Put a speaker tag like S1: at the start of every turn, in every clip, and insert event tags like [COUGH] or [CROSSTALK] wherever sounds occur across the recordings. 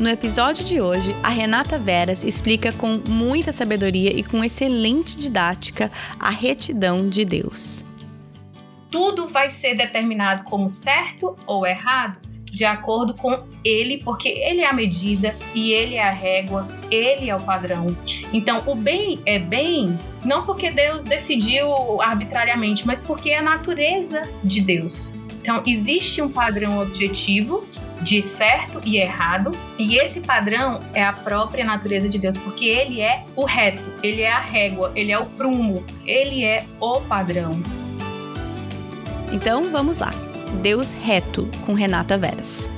S1: No episódio de hoje, a Renata Veras explica com muita sabedoria e com excelente didática a retidão de Deus.
S2: Tudo vai ser determinado como certo ou errado de acordo com ele, porque ele é a medida e ele é a régua, ele é o padrão. Então, o bem é bem não porque Deus decidiu arbitrariamente, mas porque é a natureza de Deus. Então, existe um padrão objetivo de certo e errado, e esse padrão é a própria natureza de Deus, porque ele é o reto, ele é a régua, ele é o prumo, ele é o padrão.
S1: Então, vamos lá. Deus reto com Renata Veras.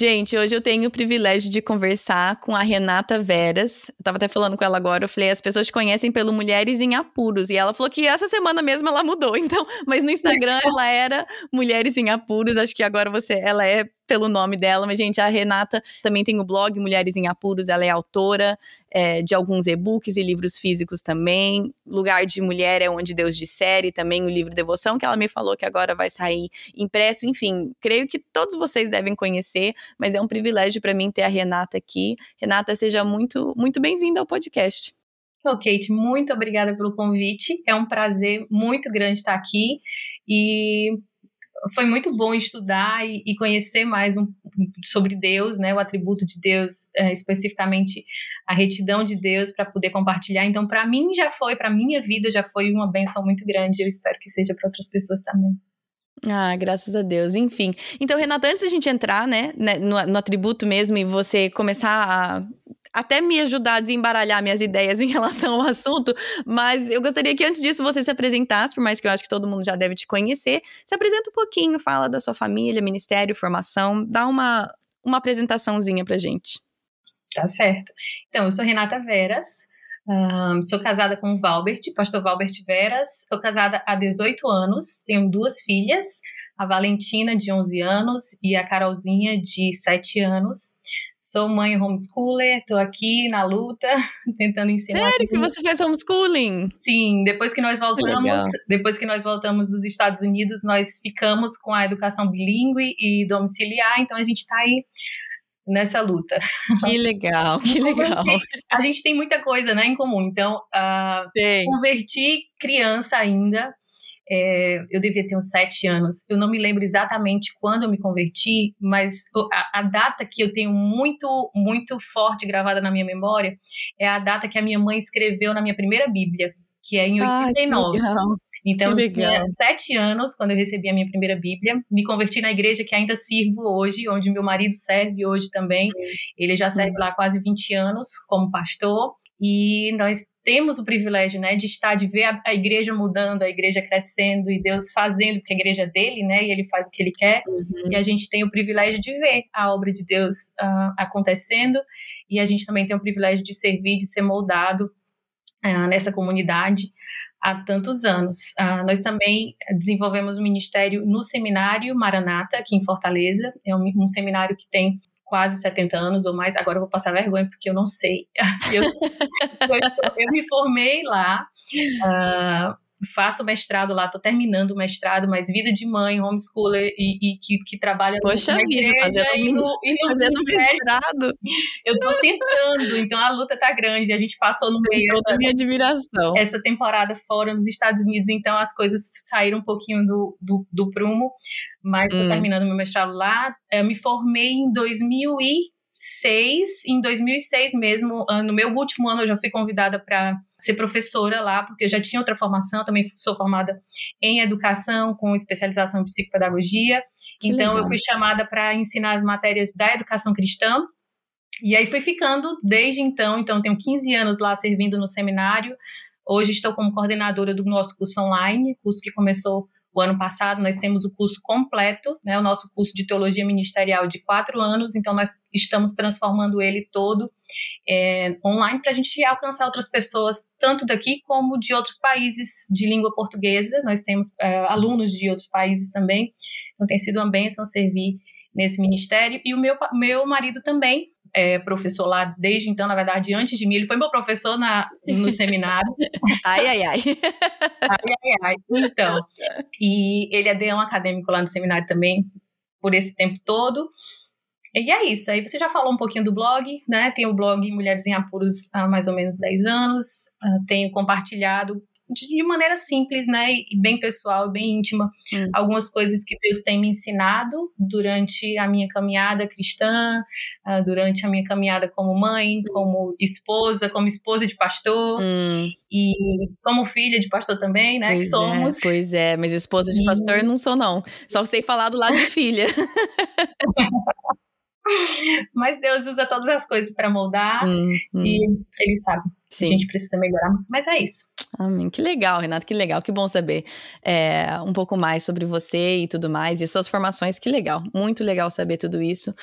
S1: Gente, hoje eu tenho o privilégio de conversar com a Renata Veras. Eu tava até falando com ela agora, eu falei, as pessoas te conhecem pelo Mulheres em Apuros. E ela falou que essa semana mesmo ela mudou, [LAUGHS] então, mas no Instagram ela era Mulheres em Apuros, acho que agora você, ela é pelo nome dela, mas, gente, a Renata também tem o blog Mulheres em Apuros, ela é autora é, de alguns e-books e livros físicos também. Lugar de Mulher é onde Deus dissere, também o livro Devoção, que ela me falou que agora vai sair impresso. Enfim, creio que todos vocês devem conhecer, mas é um privilégio para mim ter a Renata aqui. Renata, seja muito, muito bem-vinda ao podcast.
S2: Ô, Kate, muito obrigada pelo convite. É um prazer muito grande estar aqui. E foi muito bom estudar e, e conhecer mais um, sobre Deus, né, o atributo de Deus, é, especificamente a retidão de Deus, para poder compartilhar. Então, para mim já foi, para minha vida já foi uma benção muito grande. Eu espero que seja para outras pessoas também.
S1: Ah, graças a Deus. Enfim. Então, Renata, antes da gente entrar, né, né no, no atributo mesmo e você começar a até me ajudar a desembaralhar minhas ideias em relação ao assunto, mas eu gostaria que antes disso você se apresentasse, por mais que eu acho que todo mundo já deve te conhecer, se apresenta um pouquinho, fala da sua família, ministério, formação, dá uma, uma apresentaçãozinha pra gente.
S2: Tá certo. Então, eu sou Renata Veras, um, sou casada com o Valbert, pastor Valbert Veras, sou casada há 18 anos, tenho duas filhas, a Valentina, de 11 anos, e a Carolzinha, de 7 anos. Sou mãe homeschooler, tô aqui na luta, [LAUGHS] tentando ensinar.
S1: Sério que você faz homeschooling?
S2: Sim, depois que nós voltamos, que depois que nós voltamos dos Estados Unidos, nós ficamos com a educação bilíngue e domiciliar, então a gente tá aí nessa luta.
S1: Que legal, que legal.
S2: A gente tem muita coisa né, em comum. Então, uh, converti criança ainda é, eu devia ter uns sete anos. Eu não me lembro exatamente quando eu me converti, mas a, a, data que eu tenho muito, muito forte gravada na minha memória é a data que a minha mãe escreveu na minha primeira Bíblia, que é em 89. Ai, Então, eu tinha sete anos quando eu recebi a minha primeira Bíblia. Me converti na igreja que ainda sirvo hoje, onde meu marido serve hoje também. Ele já serve lá quase 20 anos como pastor. E nós temos o privilégio, né, de estar, de ver a, a, igreja mudando, a igreja crescendo e Deus fazendo, porque a igreja é dele, né, e ele faz o que ele quer. Uhum. E a gente tem o privilégio de ver a obra de Deus uh, acontecendo. E a gente também tem o privilégio de servir, de ser moldado uh, nessa comunidade há tantos anos. Uh, nós também desenvolvemos um ministério no seminário Maranata, aqui em Fortaleza. É um, um seminário que tem quase 70 anos ou mais. Agora eu vou passar vergonha porque eu não sei. [LAUGHS] Eu, eu, eu me formei lá. Uh, faço mestrado lá, tô terminando o mestrado, mas vida de mãe, homeschooler e, e que, que trabalha
S1: Poxa
S2: na
S1: vida, fazendo,
S2: e no, e no
S1: fazendo mestrado.
S2: Eu tô tentando, então a luta tá grande, a gente passou no meio
S1: toda minha admiração.
S2: essa temporada fora nos Estados Unidos, então as coisas saíram um pouquinho do, do, do prumo, mas tô hum. terminando meu mestrado lá. Eu me formei em 2000 e 2006, em 2006 mesmo, ah, no meu último ano eu já fui convidada para ser professora lá, porque eu já tinha outra formação, também sou formada em educação com especialização em psicopedagogia. Que então legal. eu fui chamada para ensinar as matérias da educação cristã. E aí fui ficando desde então, então tenho 15 anos lá servindo no seminário. Hoje estou como coordenadora do nosso curso online, curso que começou o ano passado nós temos o curso completo, né, o nosso curso de teologia ministerial de quatro anos, então nós estamos transformando ele todo é, online para a gente alcançar outras pessoas, tanto daqui como de outros países de língua portuguesa. Nós temos é, alunos de outros países também, então tem sido uma bênção servir nesse ministério. E o meu, meu marido também é, professor lá desde então, na verdade, antes de mim. Ele foi meu professor na, no [LAUGHS] seminário.
S1: ai, ai, ai.
S2: ai, ai, ai. Então, e ele é deão acadêmico lá no seminário também, por esse tempo todo. E é isso. Aí você já falou um pouquinho do blog, né? Tem o blog Mulheres em Apuros há mais ou menos 10 anos. Uh, tenho compartilhado de maneira simples, né, e bem pessoal, bem íntima, hum. algumas coisas que Deus tem me ensinado durante a minha caminhada cristã, uh, durante a minha caminhada como mãe, hum. como esposa, como esposa de pastor hum. e como filha de pastor também, né,
S1: pois
S2: que somos.
S1: É, pois é, mas esposa de pastor e... não sou não, só [LAUGHS] sei falar do lado de filha. [LAUGHS]
S2: Mas Deus usa todas as coisas para moldar hum, hum. e Ele sabe. Sim. A gente precisa melhorar, mas é isso.
S1: Amém. Que legal, Renato, que legal, que bom saber é, um pouco mais sobre você e tudo mais, e suas formações, que legal, muito legal saber tudo isso.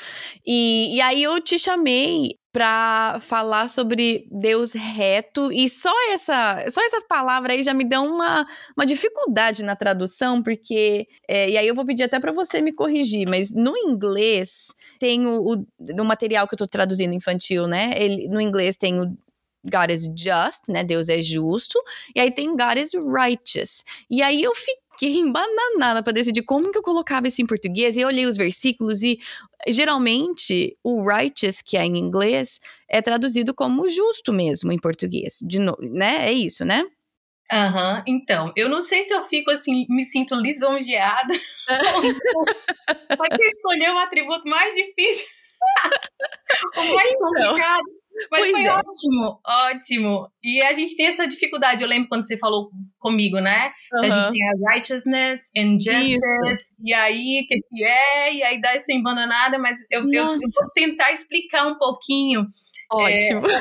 S1: E, e aí eu te chamei para falar sobre Deus reto e só essa só essa palavra aí já me deu uma, uma dificuldade na tradução porque é, e aí eu vou pedir até para você me corrigir mas no inglês tem o, o, no material que eu tô traduzindo infantil né ele no inglês tem o God is just, né? Deus é justo. E aí tem God is righteous. E aí eu fiquei embananada para decidir como que eu colocava isso em português. E eu olhei os versículos e geralmente o righteous, que é em inglês, é traduzido como justo mesmo em português. De novo, né? É isso, né?
S2: Aham, uhum. então, eu não sei se eu fico assim, me sinto lisonjeada. Mas você escolheu o atributo mais difícil, [LAUGHS] o mais então. complicado. Mas pois foi é. ótimo, ótimo. E a gente tem essa dificuldade. Eu lembro quando você falou comigo, né? Uhum. a gente tem a righteousness and justice. Isso. E aí, o que, que é? E aí dá essa embananada. Mas eu, eu, eu, vou tentar explicar um pouquinho.
S1: Ótimo. É,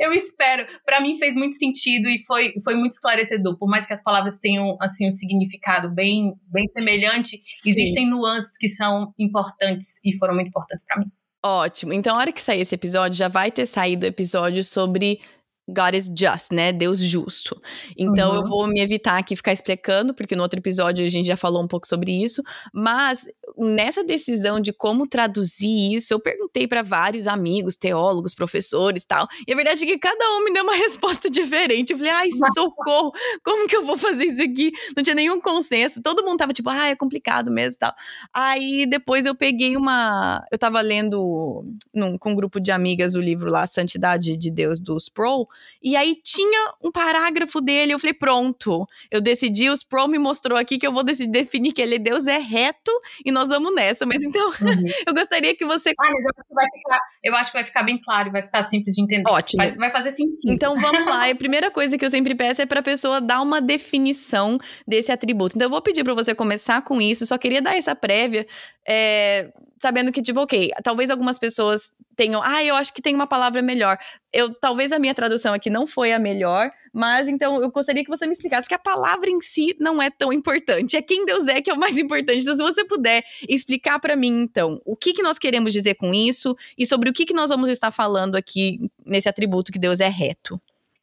S1: [LAUGHS]
S2: eu espero. Para mim fez muito sentido e foi, foi muito esclarecedor. Por mais que as palavras tenham assim um significado bem, bem semelhante, Sim. existem nuances que são importantes e foram muito importantes para mim.
S1: Ótimo. Então, a hora que sair esse episódio, já vai ter saído o episódio sobre God is just, né? Deus justo. Então uhum. eu vou me evitar aqui ficar explicando, porque no outro episódio a gente já falou um pouco sobre isso. Mas nessa decisão de como traduzir isso, eu perguntei para vários amigos, teólogos, professores tal. E a verdade é que cada um me deu uma [LAUGHS] resposta diferente. Eu falei, ai, socorro, como que eu vou fazer isso aqui? Não tinha nenhum consenso. Todo mundo tava tipo, ah, é complicado mesmo tal. Aí depois eu peguei uma. Eu tava lendo num, com um grupo de amigas o livro lá, Santidade de Deus dos Pro. E aí tinha um parágrafo dele, eu falei, pronto, eu decidi, os Pro me mostrou aqui que eu vou decidir, definir que ele, Deus é reto, e nós vamos nessa. Mas então, uhum. [LAUGHS] eu gostaria que você.
S2: Ah, mas eu acho que vai ficar, eu acho que vai ficar bem claro, vai ficar simples de entender.
S1: Ótimo.
S2: Vai, vai fazer sentido.
S1: Então vamos lá. [LAUGHS] a primeira coisa que eu sempre peço é para a pessoa dar uma definição desse atributo. Então eu vou pedir para você começar com isso. Só queria dar essa prévia, é, sabendo que, tipo, ok, talvez algumas pessoas tenham. Ah, eu acho que tem uma palavra melhor. Eu talvez a minha tradução aqui não foi a melhor, mas então eu gostaria que você me explicasse, porque a palavra em si não é tão importante. É quem Deus é que é o mais [LAUGHS] importante. Então, se você puder explicar para mim, então, o que, que nós queremos dizer com isso e sobre o que, que nós vamos estar falando aqui nesse atributo que Deus é reto.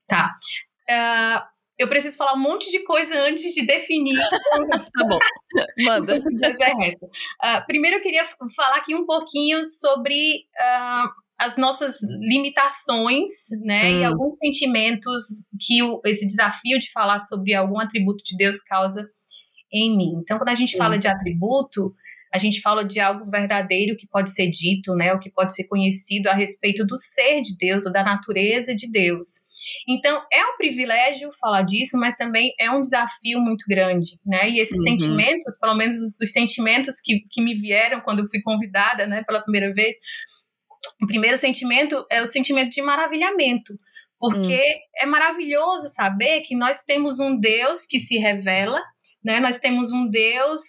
S2: Tá. Uh, eu preciso falar um monte de coisa antes de definir. [LAUGHS]
S1: tá bom. Manda. [LAUGHS]
S2: Deus é reto. Uh, primeiro, eu queria falar aqui um pouquinho sobre. Uh, as nossas limitações, né, hum. e alguns sentimentos que o, esse desafio de falar sobre algum atributo de Deus causa em mim. Então, quando a gente hum. fala de atributo, a gente fala de algo verdadeiro que pode ser dito, né, o que pode ser conhecido a respeito do ser de Deus ou da natureza de Deus. Então, é um privilégio falar disso, mas também é um desafio muito grande, né? E esses uhum. sentimentos, pelo menos os, os, sentimentos que, que me vieram quando eu fui convidada, né, pela primeira vez, o primeiro sentimento é o sentimento de maravilhamento, porque hum. é maravilhoso saber que nós temos um Deus que se revela, né? Nós temos um Deus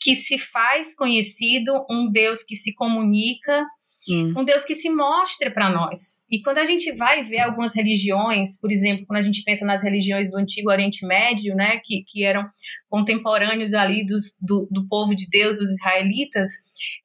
S2: que se faz conhecido, um Deus que se comunica, Sim. Um Deus que se mostre para nós. E quando a gente vai ver algumas religiões, por exemplo, quando a gente pensa nas religiões do Antigo Oriente Médio, né, que, que eram contemporâneos ali dos, do, do povo de Deus, dos israelitas,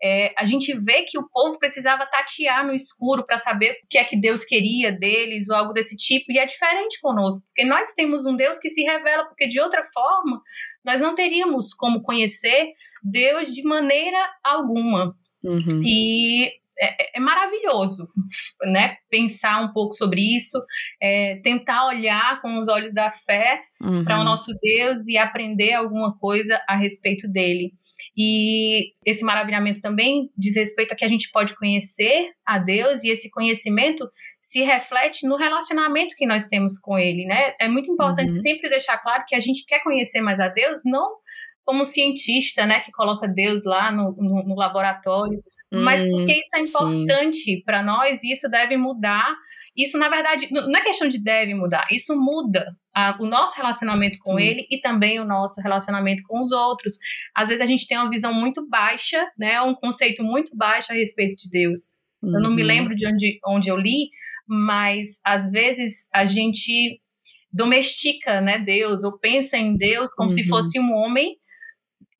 S2: é, a gente vê que o povo precisava tatear no escuro para saber o que é que Deus queria deles ou algo desse tipo. E é diferente conosco, porque nós temos um Deus que se revela, porque de outra forma nós não teríamos como conhecer Deus de maneira alguma. Uhum. E é, é, é, maravilhoso, né? Pensar um pouco sobre isso, é, tentar olhar com os olhos da fé uhum. para o nosso Deus e aprender alguma coisa a respeito dele. E esse maravilhamento também diz respeito a que a gente pode conhecer a Deus e esse conhecimento se reflete no relacionamento que nós temos com Ele, né? É muito importante uhum. sempre deixar claro que a gente quer conhecer mais a Deus, não como cientista, né, que coloca Deus lá no, no, no laboratório, mas porque isso é importante para nós e isso deve mudar. Isso, na verdade, não é questão de deve mudar, isso muda o nosso relacionamento com hum. ele e também o nosso relacionamento com os outros. Às vezes a gente tem uma visão muito baixa, né, um conceito muito baixo a respeito de Deus. Uhum. Eu não me uhum. lembro de onde, onde eu li, mas às vezes a gente domestica, né, Deus, ou pensa em Deus como uhum. se fosse um homem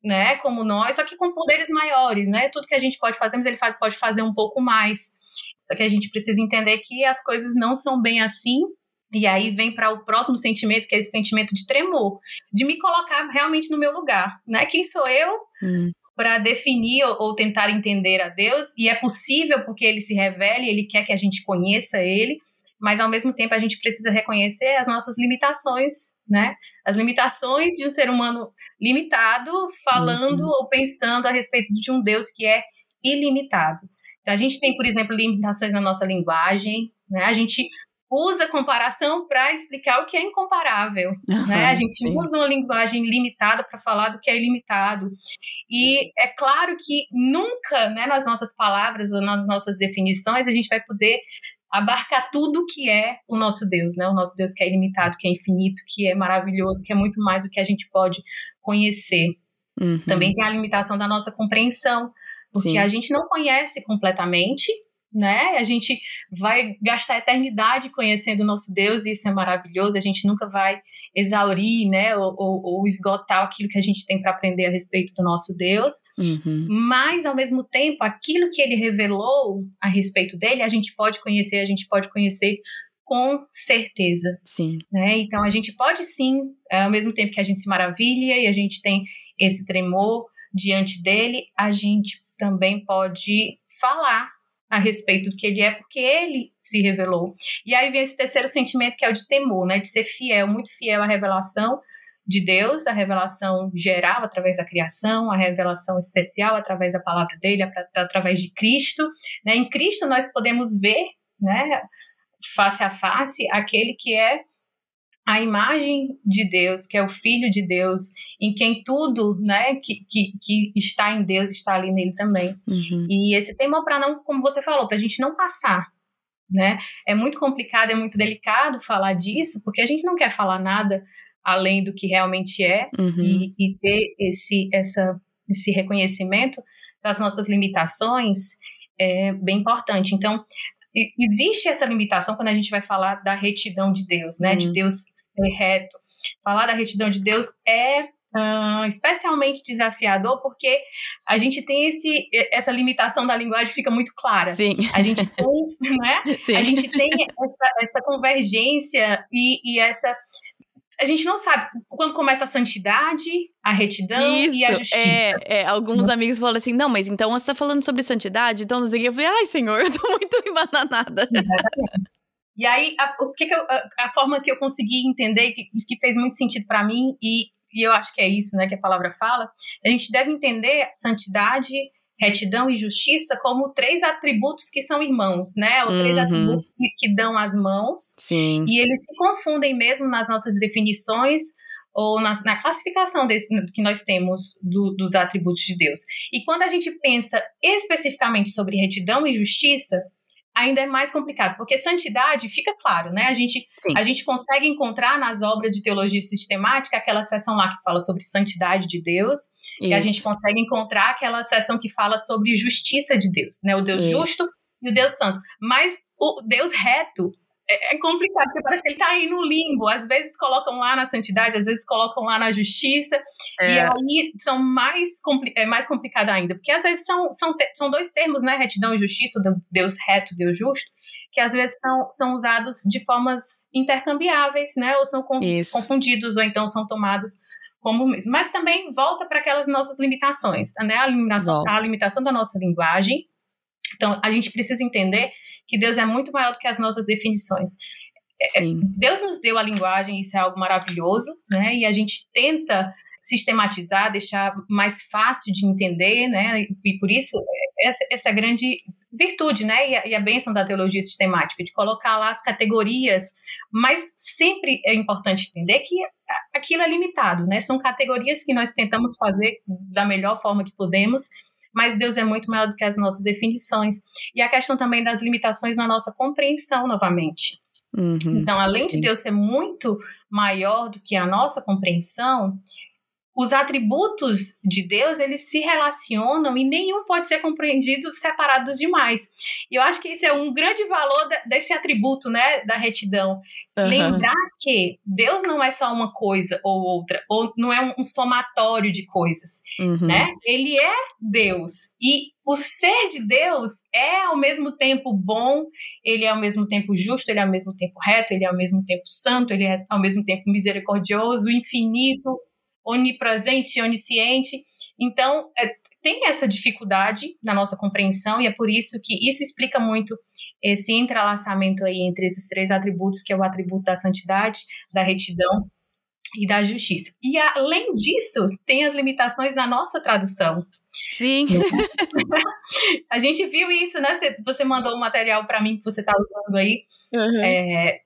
S2: né, como nós, só que com poderes maiores, né? Tudo que a gente pode fazer, mas ele pode fazer um pouco mais. Só que a gente precisa entender que as coisas não são bem assim. E aí vem para o próximo sentimento, que é esse sentimento de tremor, de me colocar realmente no meu lugar, né? Quem sou eu hum. para definir ou, ou tentar entender a Deus? E é possível porque ele se revele, ele quer que a gente conheça ele, mas ao mesmo tempo a gente precisa reconhecer as nossas limitações, né? As limitações de um ser humano limitado, falando uhum. ou pensando a respeito de um Deus que é ilimitado. Então a gente tem, por exemplo, limitações na nossa linguagem, né? A gente usa comparação para explicar o que é incomparável. Uhum, né? A gente sim. usa uma linguagem limitada para falar do que é ilimitado. E é claro que nunca, né, nas nossas palavras ou nas nossas definições, a gente vai poder abarcar tudo que é o nosso Deus, né? O nosso Deus que é ilimitado, que é infinito, que é maravilhoso, que é muito mais do que a gente pode conhecer. Uhum. Também tem a limitação da nossa compreensão, porque Sim. a gente não conhece completamente, né? A gente vai gastar a eternidade conhecendo o nosso Deus, e isso é maravilhoso, a gente nunca vai exaurir, né, ou, ou, ou esgotar aquilo que a gente tem para aprender a respeito do nosso Deus, uhum. mas ao mesmo tempo, aquilo que ele revelou a respeito dele, a gente pode conhecer, a gente pode conhecer com certeza.
S1: Sim.
S2: Né? Então a gente pode sim, ao mesmo tempo que a gente se maravilha e a gente tem esse tremor diante dele, a gente também pode falar a respeito do que ele é, porque ele se revelou. E aí vem esse terceiro sentimento que é o de temor, né, de ser fiel, muito fiel à revelação de Deus, a revelação geral através da criação, a revelação especial através da palavra dele, através de Cristo. Né? Em Cristo nós podemos ver, né, face a face, aquele que é a imagem de Deus, que é o Filho de Deus, em quem tudo, né, que, que, que está em Deus está ali nele também. Uhum. E esse tema para não, como você falou, para a gente não passar, né? É muito complicado, é muito delicado falar disso, porque a gente não quer falar nada além do que realmente é uhum. e, e, ter esse, essa, esse reconhecimento das nossas limitações é bem importante. Então, existe essa limitação quando a gente vai falar da retidão de Deus, né? Uhum. De Deus ser reto. Falar da retidão de Deus é uh, especialmente desafiador porque a gente tem esse, essa limitação da linguagem fica muito clara.
S1: Sim.
S2: A gente tem, né? [LAUGHS] Sim. A gente tem essa, essa convergência e, e essa a gente não sabe quando começa a santidade, a retidão Isso, e a justiça.
S1: É, é, alguns amigos falam assim: não, mas então você está falando sobre santidade, então não sei o que. Eu falei, ai, senhor, [LAUGHS] eu tô muito embananada.
S2: E aí, a, o que, que eu, a, a, forma que eu consegui entender, que, que fez muito sentido para mim, e, e eu acho que é isso né, que a palavra fala, a gente deve entender santidade, retidão e justiça como três atributos que são irmãos, né? Ou três uhum. atributos que, que, dão as mãos.
S1: Sim.
S2: E eles se confundem mesmo nas nossas definições ou na, na classificação desse, que nós temos do, dos atributos de Deus. E quando a gente pensa especificamente sobre retidão e justiça, ainda é mais complicado, porque santidade fica claro, né? A gente, a gente consegue encontrar nas obras de teologia sistemática aquela seção lá que fala sobre santidade de Deus, Isso. e a gente consegue encontrar aquela seção que fala sobre justiça de Deus, né? O Deus Isso. justo e o Deus santo. Mas o Deus reto é, é complicado, porque parece que ele está aí no limbo. Às vezes colocam lá na santidade, às vezes colocam lá na justiça, é. e aí são mais, compli é mais complicado ainda, porque às vezes são, são, são dois termos, né? Retidão e justiça, Deus reto, Deus justo, que às vezes são, são usados de formas intercambiáveis, né? Ou são confundidos, ou então são tomados como mesmo. Mas também volta para aquelas nossas limitações, né? A limitação, a limitação da nossa linguagem. Então, a gente precisa entender que Deus é muito maior do que as nossas definições. É, é, Sim. Deus nos deu a linguagem, isso é algo maravilhoso, né? E a gente tenta sistematizar, deixar mais fácil de entender, né? E por isso é, essa, essa a grande virtude, né? E a, e a bênção da teologia sistemática, de colocar lá as categorias, mas sempre é importante entender que aquilo é limitado, né? São categorias que nós tentamos fazer da melhor forma que podemos mas Deus é muito maior do que as nossas definições. E a questão também das limitações na nossa compreensão, novamente. Uhum, então, além sim. de Deus ser muito maior do que a nossa compreensão, os atributos de Deus, eles se relacionam e nenhum pode ser compreendido separados demais. E eu acho que esse é um grande valor desse atributo, né, da retidão. Uhum. Lembrar que Deus não é só uma coisa ou outra, ou não é um, somatório de coisas, uhum. né? Ele é Deus. E o ser de Deus é ao mesmo tempo bom, ele é ao mesmo tempo justo, ele é ao mesmo tempo reto, ele é ao mesmo tempo santo, ele é ao mesmo tempo misericordioso, infinito, onipresente, onisciente. Então, é, tem essa dificuldade na nossa compreensão e é por isso que isso explica muito esse entrelaçamento aí entre esses três atributos, que é o atributo da santidade, da retidão e da justiça. E além disso, tem as limitações da nossa tradução.
S1: Sim. [LAUGHS]
S2: a gente viu isso, né? Você, você mandou um material para mim que você está usando aí, está uhum. é,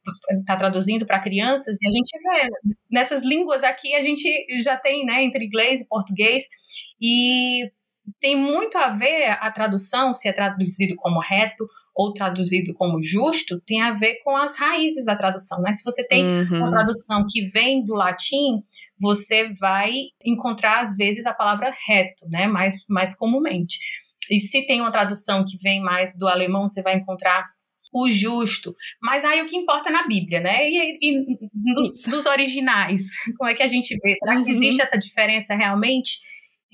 S2: tá traduzindo para crianças, e a gente vê nessas línguas aqui, a gente já tem, né, entre inglês e português, e tem muito a ver a tradução, se é traduzido como reto ou traduzido como justo, tem a ver com as raízes da tradução. Né? Se você tem uhum. uma tradução que vem do latim, você vai encontrar, às vezes, a palavra reto, né? mais, mais comumente. E se tem uma tradução que vem mais do alemão, você vai encontrar o justo. Mas aí o que importa é na Bíblia, né? E, e nos, dos originais, [LAUGHS] como é que a gente vê? Será que uhum. existe essa diferença realmente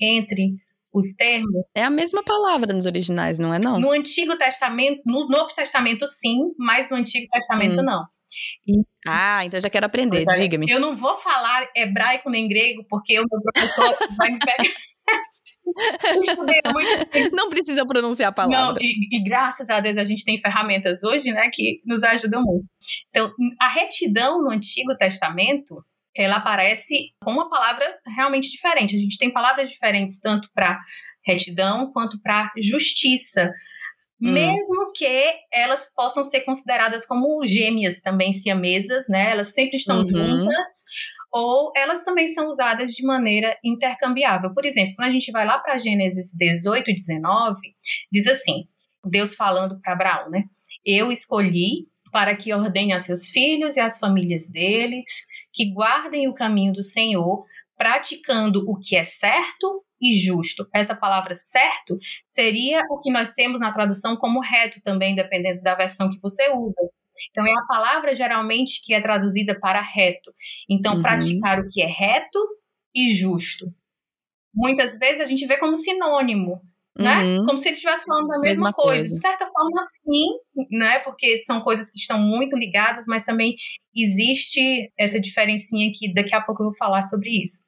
S2: entre os termos.
S1: É a mesma palavra nos originais, não é não?
S2: No Antigo Testamento, no Novo Testamento sim, mas no Antigo Testamento hum. não.
S1: E, ah, então já quero aprender, diga-me.
S2: Eu não vou falar hebraico nem grego, porque o meu professor [LAUGHS] vai me pegar.
S1: Não precisa pronunciar a palavra.
S2: Não, e, e, graças a Deus a gente tem ferramentas hoje, né, que nos ajudam muito. Então, a retidão no Antigo Testamento, ela aparece com uma palavra realmente diferente. A gente tem palavras diferentes tanto para retidão quanto para justiça. mesmo que elas possam ser consideradas como gêmeas também siamesas, né? Elas sempre estão
S1: Uhum.
S2: juntas, ou elas também são usadas de maneira intercambiável. Por exemplo, quando a gente vai lá para Gênesis 18 e 19, diz assim: Deus falando para Abraão, né? Eu escolhi para que ordene a seus filhos e às famílias deles que guardem o caminho do Senhor, praticando o que é certo e justo. Essa palavra certo seria o que nós temos na tradução como reto também, dependendo da versão que você usa. Então, é a palavra geralmente que é traduzida para reto. Então,
S1: Uhum.
S2: praticar o que é reto e justo. Muitas vezes a gente vê como sinônimo, né?
S1: Uhum.
S2: Como se ele estivesse falando da mesma,
S1: Mesma
S2: coisa.
S1: coisa.
S2: De certa forma, sim, né? Porque são coisas que estão muito ligadas, mas também existe essa diferencinha que daqui a pouco eu vou falar sobre isso.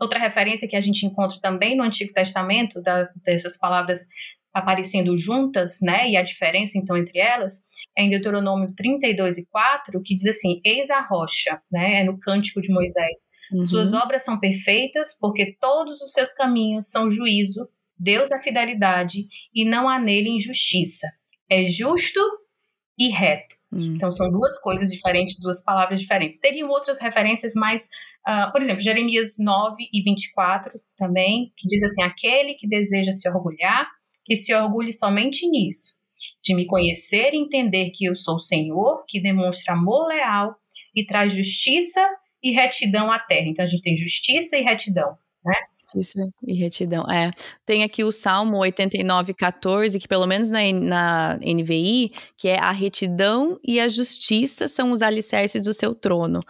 S2: Outra referência que a gente encontra também no Antigo Testamento, da- dessas palavras aparecendo juntas, né? E a diferença então entre elas é em Deuteronômio 32 e 4, que diz assim: Eis a rocha, né? É no cântico de Moisés.
S1: Uhum.
S2: Suas obras são perfeitas, porque todos os seus caminhos são juízo, Deus é fidelidade e não há nele injustiça. É justo e reto.
S1: Hum.
S2: Então são duas coisas diferentes, duas palavras diferentes. Teriam outras referências mais, ah, por exemplo, Jeremias 9 e 24 também, que diz assim: aquele que deseja se orgulhar, que se orgulhe somente nisso, de me conhecer e entender que eu sou o Senhor, que demonstra amor leal e traz justiça e retidão à terra. Então a gente tem justiça e retidão.
S1: Justiça e retidão. É. Tem aqui o Salmo 89, 14, que pelo menos na, na NVI, que é a retidão e a justiça são os alicerces do seu trono.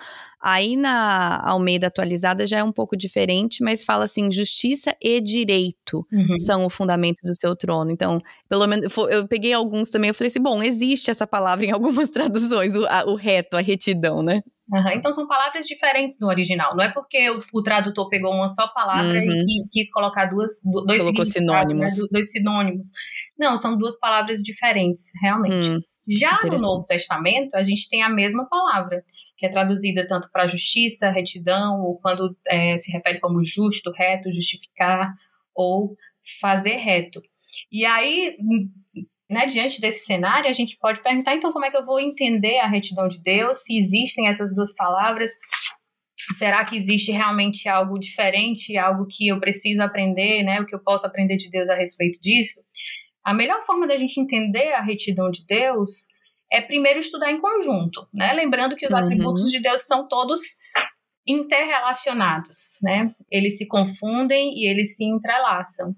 S1: Aí na Almeida atualizada já é um pouco diferente, mas fala assim: justiça e direito são o fundamento do seu trono. Então, pelo menos eu peguei alguns também, eu falei assim: bom, existe essa palavra em algumas [LAUGHS] traduções, o, a- o reto, a retidão, né?
S2: Aham, Então são palavras diferentes no original. Não é porque o, o tradutor pegou uma só palavra
S1: Uhum.
S2: e, e quis colocar duas, do- dois significados,
S1: sinônimos.
S2: né, do- dois sinônimos. Não, são duas palavras diferentes, realmente.
S1: Hum,
S2: Já no. Novo Testamento, a gente tem a mesma palavra, que é traduzida tanto para justiça, retidão, ou quando é, se refere como justo, reto, justificar, ou fazer reto. E aí, né, diante desse cenário, a gente pode perguntar, então, como é que eu vou entender a retidão de Deus? Se existem essas duas palavras, será que existe realmente algo diferente, algo que eu preciso aprender, né, o que eu posso aprender de Deus a respeito disso? A melhor forma da gente entender a retidão de Deus é primeiro estudar em conjunto, né? Lembrando que os
S1: Uhum.
S2: atributos de Deus são todos interrelacionados, né? Eles se confundem e eles se entrelaçam.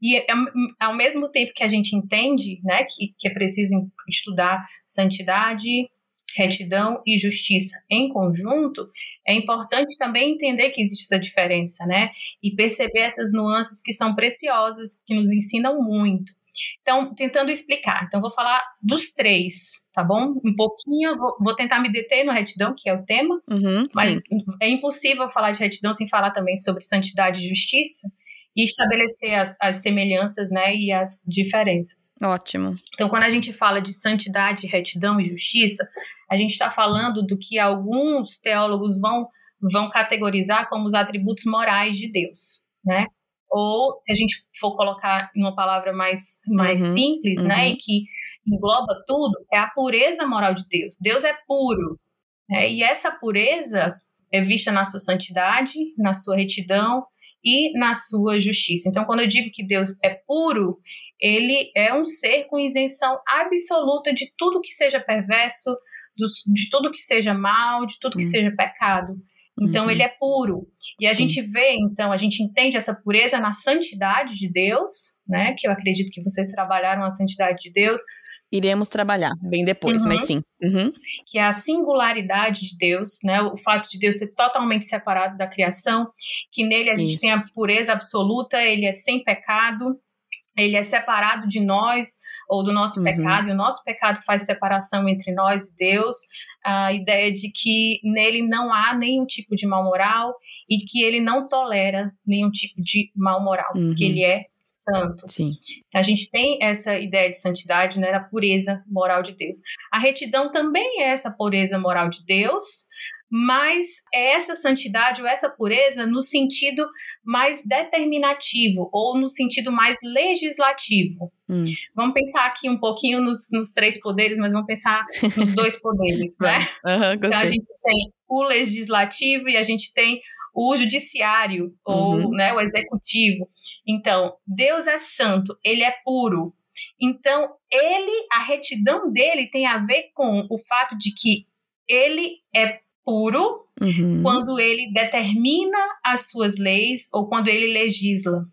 S2: E é- ao mesmo tempo que a gente entende, né, que, que é preciso estudar santidade, retidão e justiça em conjunto, é importante também entender que existe essa diferença, né? E perceber essas nuances que são preciosas, que nos ensinam muito. Então, tentando explicar. Então, vou falar dos três, tá bom? Um pouquinho, vou, vou tentar me deter no retidão, que é o tema,
S1: uhum,
S2: mas
S1: sim.
S2: é impossível falar de retidão sem falar também sobre santidade e justiça e estabelecer as, as semelhanças, né, e as diferenças.
S1: Ótimo.
S2: Então, quando a gente fala de santidade, retidão e justiça, a gente está falando do que alguns teólogos vão, vão categorizar como os atributos morais de Deus, né? Ou, se a gente for colocar em uma palavra mais, mais
S1: Uhum,
S2: simples, né,
S1: uhum.
S2: e que engloba tudo, é a pureza moral de Deus. Deus é puro, né? E essa pureza é vista na sua santidade, na sua retidão e na sua justiça. Então, quando eu digo que Deus é puro, ele é um ser com isenção absoluta de tudo que seja perverso, de tudo que seja mal, de tudo que
S1: Hum.
S2: seja pecado. Então,
S1: Uhum.
S2: ele é puro. E a
S1: Sim.
S2: gente vê, então, a gente entende essa pureza na santidade de Deus, né? Que eu acredito que vocês trabalharam a santidade de Deus,
S1: Iremos trabalhar bem depois,
S2: Uhum.
S1: mas sim. Uhum.
S2: que é a singularidade de Deus, né? O fato de Deus ser totalmente separado da criação, que nele a gente
S1: Isso.
S2: tem a pureza absoluta, ele é sem pecado, ele é separado de nós ou do nosso
S1: Uhum.
S2: pecado, e o nosso pecado faz separação entre nós e Deus. A ideia de que nele não há nenhum tipo de mal moral e que ele não tolera nenhum tipo de mal moral,
S1: Uhum.
S2: porque ele é santo.
S1: Sim.
S2: A gente tem essa ideia de santidade, né, da pureza moral de Deus. A retidão também é essa pureza moral de Deus, mas é essa santidade ou essa pureza no sentido mais determinativo ou no sentido mais legislativo. Hum. Vamos pensar aqui um pouquinho nos, nos, três poderes, mas vamos pensar nos dois poderes, [LAUGHS] né?
S1: Uhum,
S2: então a gente tem o legislativo e a gente tem o judiciário ou uhum. né, o executivo. Então, Deus é santo, ele é puro. Então, ele, a retidão dele tem a ver com o fato de que ele é puro uhum. quando ele determina as suas leis ou quando ele legisla.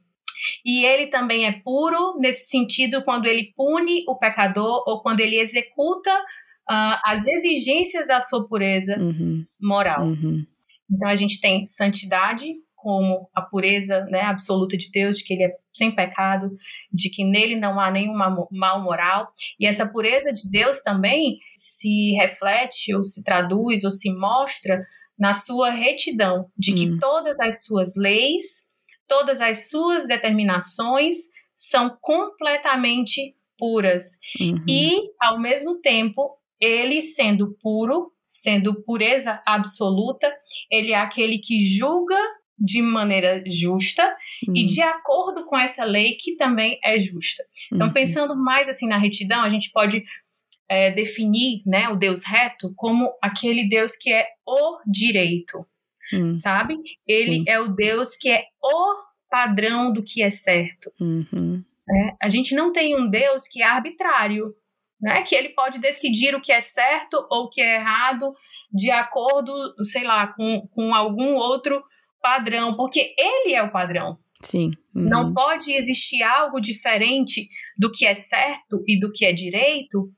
S2: E ele também é puro nesse sentido quando ele pune o pecador ou quando ele executa uh, as exigências da sua pureza uhum. moral. Uhum. Então a gente tem santidade como a pureza né, absoluta de Deus, de que ele é sem pecado, de que nele não há nenhum mal moral. E essa pureza de Deus também se reflete, ou se traduz, ou se mostra na sua retidão, de que hum. todas as suas leis, todas as suas determinações são completamente puras. Uhum. E, ao mesmo tempo, ele sendo puro, sendo pureza absoluta, ele é aquele que julga de maneira justa uhum. e de acordo com essa lei que também é justa. Então, uhum. pensando mais assim na retidão, a gente pode é, definir né, o Deus reto como aquele Deus que é o direito, uhum. sabe? Ele Sim. é o Deus que é o padrão do que é certo. Uhum. É, a gente não tem um Deus que é arbitrário, né? Que ele pode decidir o que é certo ou o que é errado de acordo, sei lá, com, com algum outro padrão, porque ele é o padrão.
S1: Sim.
S2: Uhum. Não pode existir algo diferente do que é certo e do que é direito,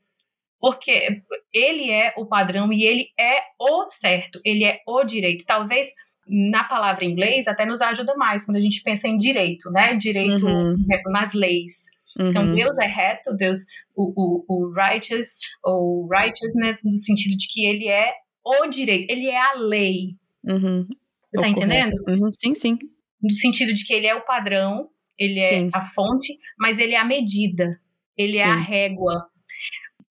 S2: porque ele é o padrão e ele é o certo, ele é o direito. Talvez na palavra em inglês até nos ajuda mais quando a gente pensa em direito, né? Direito, uhum. por exemplo, nas leis. Então, uhum. Então, Deus é reto, Deus, o, o, o righteous, ou righteousness, no sentido de que ele é o direito, ele é a lei.
S1: Uhum.
S2: Você tá entendendo?
S1: Uhum, sim, sim.
S2: No sentido de que ele é o padrão, ele é sim. a fonte, mas ele é a medida, ele sim. é a régua.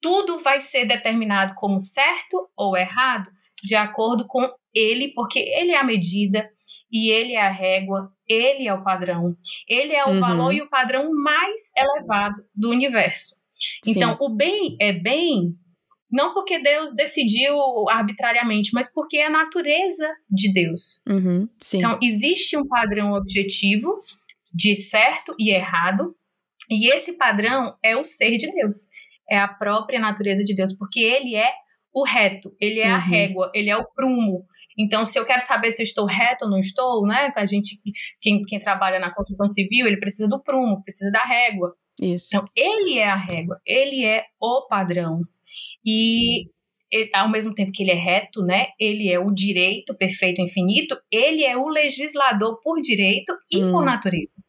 S2: Tudo vai ser determinado como certo ou errado de acordo com ele, porque ele é a medida e ele é a régua, ele é o padrão, ele é o uhum. valor e o padrão mais elevado do universo. Então, Sim. o bem é bem não porque Deus decidiu arbitrariamente, mas porque é a natureza de Deus.
S1: Uhum,
S2: então, existe um padrão objetivo de certo e errado, e esse padrão é o ser de Deus, é a própria natureza de Deus, porque ele é o reto, ele é uhum. a régua, ele é o prumo. Então, se eu quero saber se eu estou reto ou não estou, né? A gente, quem, quem trabalha na construção civil, ele precisa do prumo, precisa da régua.
S1: Isso.
S2: Então, ele é a régua, ele é o padrão. E ele, ao mesmo tempo que ele é reto, né? Ele é o direito perfeito infinito, ele é o legislador por direito e hum. por natureza.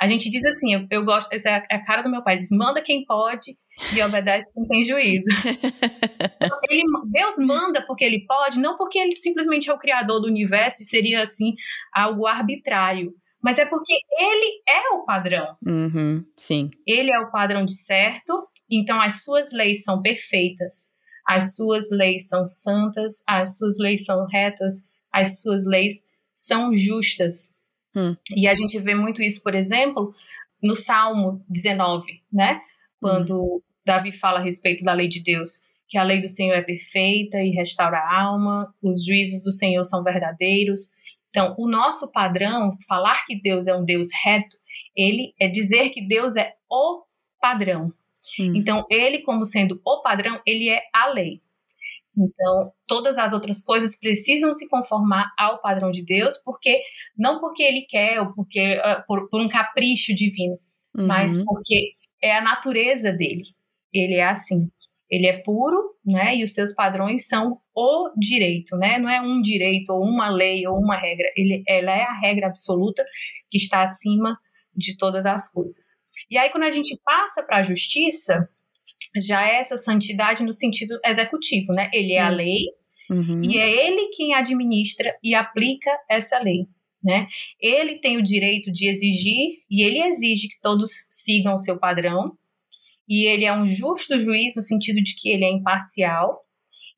S2: A gente diz assim, eu, eu gosto, essa é a cara do meu pai, ele diz, manda quem pode e obedece quem tem juízo. [LAUGHS] ele, Deus manda porque ele pode, não porque ele simplesmente é o criador do universo e seria assim algo arbitrário, mas é porque ele é o padrão.
S1: Uhum, sim.
S2: Ele é o padrão de certo então, as suas leis são perfeitas, as suas leis são santas, as suas leis são retas, as suas leis são justas. Hum. E a gente vê muito isso, por exemplo, no Salmo 19, né? Quando hum. Davi fala a respeito da lei de Deus, que a lei do Senhor é perfeita e restaura a alma, os juízos do Senhor são verdadeiros. Então, o nosso padrão, falar que Deus é um Deus reto, ele é dizer que Deus é o padrão. Hum. Então, ele, como sendo o padrão, ele é a lei. Então, todas as outras coisas precisam se conformar ao padrão de Deus, porque não porque ele quer ou porque uh, por, por, um capricho divino, uhum. mas porque é a natureza dele. Ele é assim. Ele é puro, né? E os seus padrões são o direito, né? Não é um direito ou uma lei ou uma regra. Ele, ela é a regra absoluta que está acima de todas as coisas. E aí, quando a gente passa para a justiça, já é essa santidade no sentido executivo, né? Ele é a lei uhum. e é ele quem administra e aplica essa lei. Né? Ele tem o direito de exigir e ele exige que todos sigam o seu padrão. E ele é um justo juiz no sentido de que ele é imparcial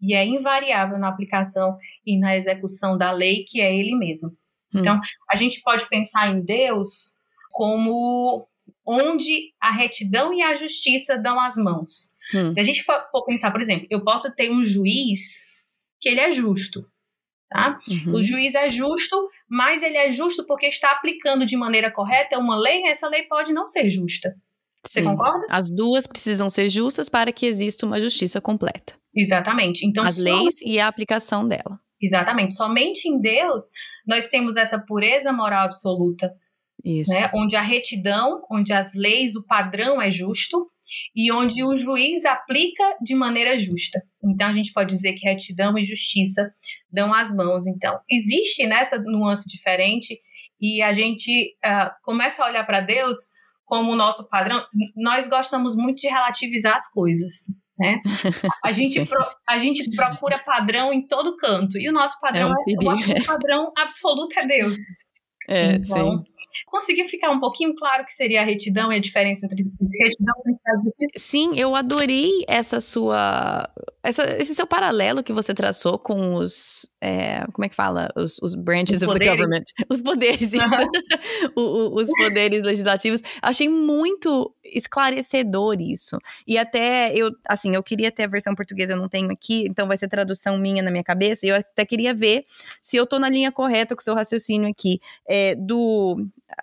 S2: e é invariável na aplicação e na execução da lei, que é ele mesmo. Hum. Então, a gente pode pensar em Deus como onde a retidão e a justiça dão as mãos. Hum. Se a gente for pensar, por exemplo, eu posso ter um juiz que ele é justo, tá? Uhum. O juiz é justo, mas ele é justo porque está aplicando de maneira correta uma lei, essa lei pode não ser justa. Você Sim. concorda?
S1: As duas precisam ser justas para que exista uma justiça completa.
S2: Exatamente. Então,
S1: as leis e a aplicação dela.
S2: Exatamente. Somente em Deus nós temos essa pureza moral absoluta. Isso. Né? Onde a retidão, onde as leis, o padrão é justo e onde o juiz aplica de maneira justa. Então a gente pode dizer que retidão e justiça dão as mãos. Então existe nessa nuance diferente e a gente uh, começa a olhar para Deus como o nosso padrão. Nós gostamos muito de relativizar as coisas né? A [LAUGHS] gente, pro, a gente procura padrão em todo canto e o nosso padrão é, um é o padrão absoluto é Deus.
S1: É, então, sim.
S2: Conseguiu ficar um pouquinho claro que seria a retidão e a diferença entre retidão, santidade e justiça?
S1: Sim, eu adorei essa sua. Essa, esse seu paralelo que você traçou com os. É, como é que fala? Os, os branches os of poderes. the government. [LAUGHS] Os poderes, isso. [LAUGHS] o, o, os poderes legislativos. Achei muito esclarecedor isso. E até eu, assim, eu queria ter a versão portuguesa, eu não tenho aqui, então vai ser tradução minha na minha cabeça. E eu até queria ver se eu tô na linha correta com o seu raciocínio aqui é, do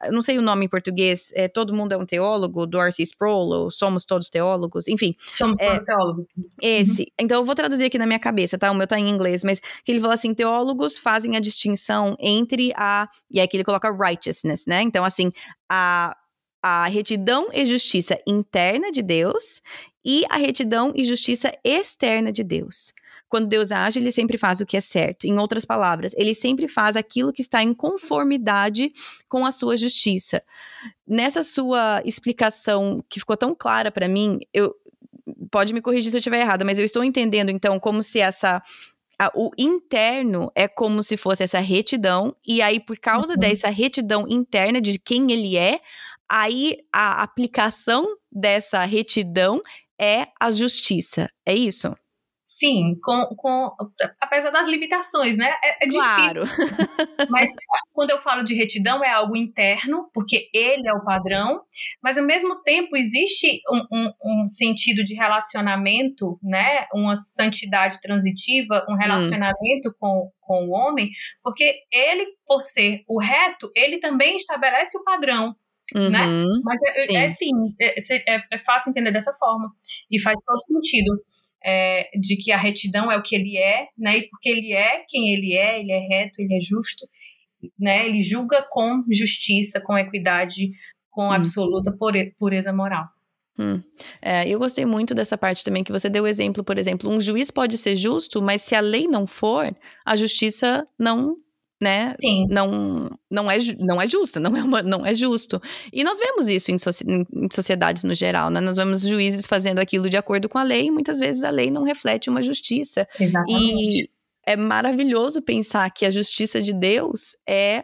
S1: não sei o nome em português, é, Todo Mundo é um Teólogo, do R.C. Sproul, ou Somos Todos Teólogos, enfim.
S2: Somos é, todos teólogos.
S1: Esse. Uhum. Então eu vou traduzir aqui na minha cabeça, tá? O meu tá em inglês, mas que ele fala assim: teólogos fazem a distinção entre a. E aqui ele coloca righteousness, né? Então, assim, a, a retidão e justiça interna de Deus e a retidão e justiça externa de Deus. Quando Deus age, ele sempre faz o que é certo. Em outras palavras, ele sempre faz aquilo que está em conformidade com a sua justiça. Nessa sua explicação que ficou tão clara para mim, eu pode me corrigir se eu estiver errada, mas eu estou entendendo então como se essa a, o interno é como se fosse essa retidão, e aí, por causa uhum. dessa retidão interna de quem ele é, aí a aplicação dessa retidão é a justiça. É isso?
S2: Sim, com, com, apesar das limitações, né? É, é claro. difícil. [LAUGHS] mas quando eu falo de retidão, é algo interno, porque ele é o padrão, mas ao mesmo tempo existe um, um, um sentido de relacionamento, né? Uma santidade transitiva, um relacionamento hum. com, com o homem, porque ele, por ser o reto, ele também estabelece o padrão. Né? Uhum, né? Mas é, é, sim, é, é, é fácil entender dessa forma e faz todo sentido é, de que a retidão é o que ele é, né? E porque ele é quem ele é, ele é reto, ele é justo, né? Ele julga com justiça, com equidade, com hum. absoluta pureza moral.
S1: Hum. É, eu gostei muito dessa parte também que você deu exemplo, por exemplo, um juiz pode ser justo, mas se a lei não for, a justiça não né?
S2: Sim.
S1: Não, não, é, não é justa, [LAUGHS] não é, uma, não é justo. E nós vemos isso em, em, sociedades no geral, né? Nós vemos juízes fazendo aquilo de acordo com a lei e muitas vezes a lei não reflete uma justiça.
S2: Exatamente.
S1: E é maravilhoso pensar que a justiça de Deus é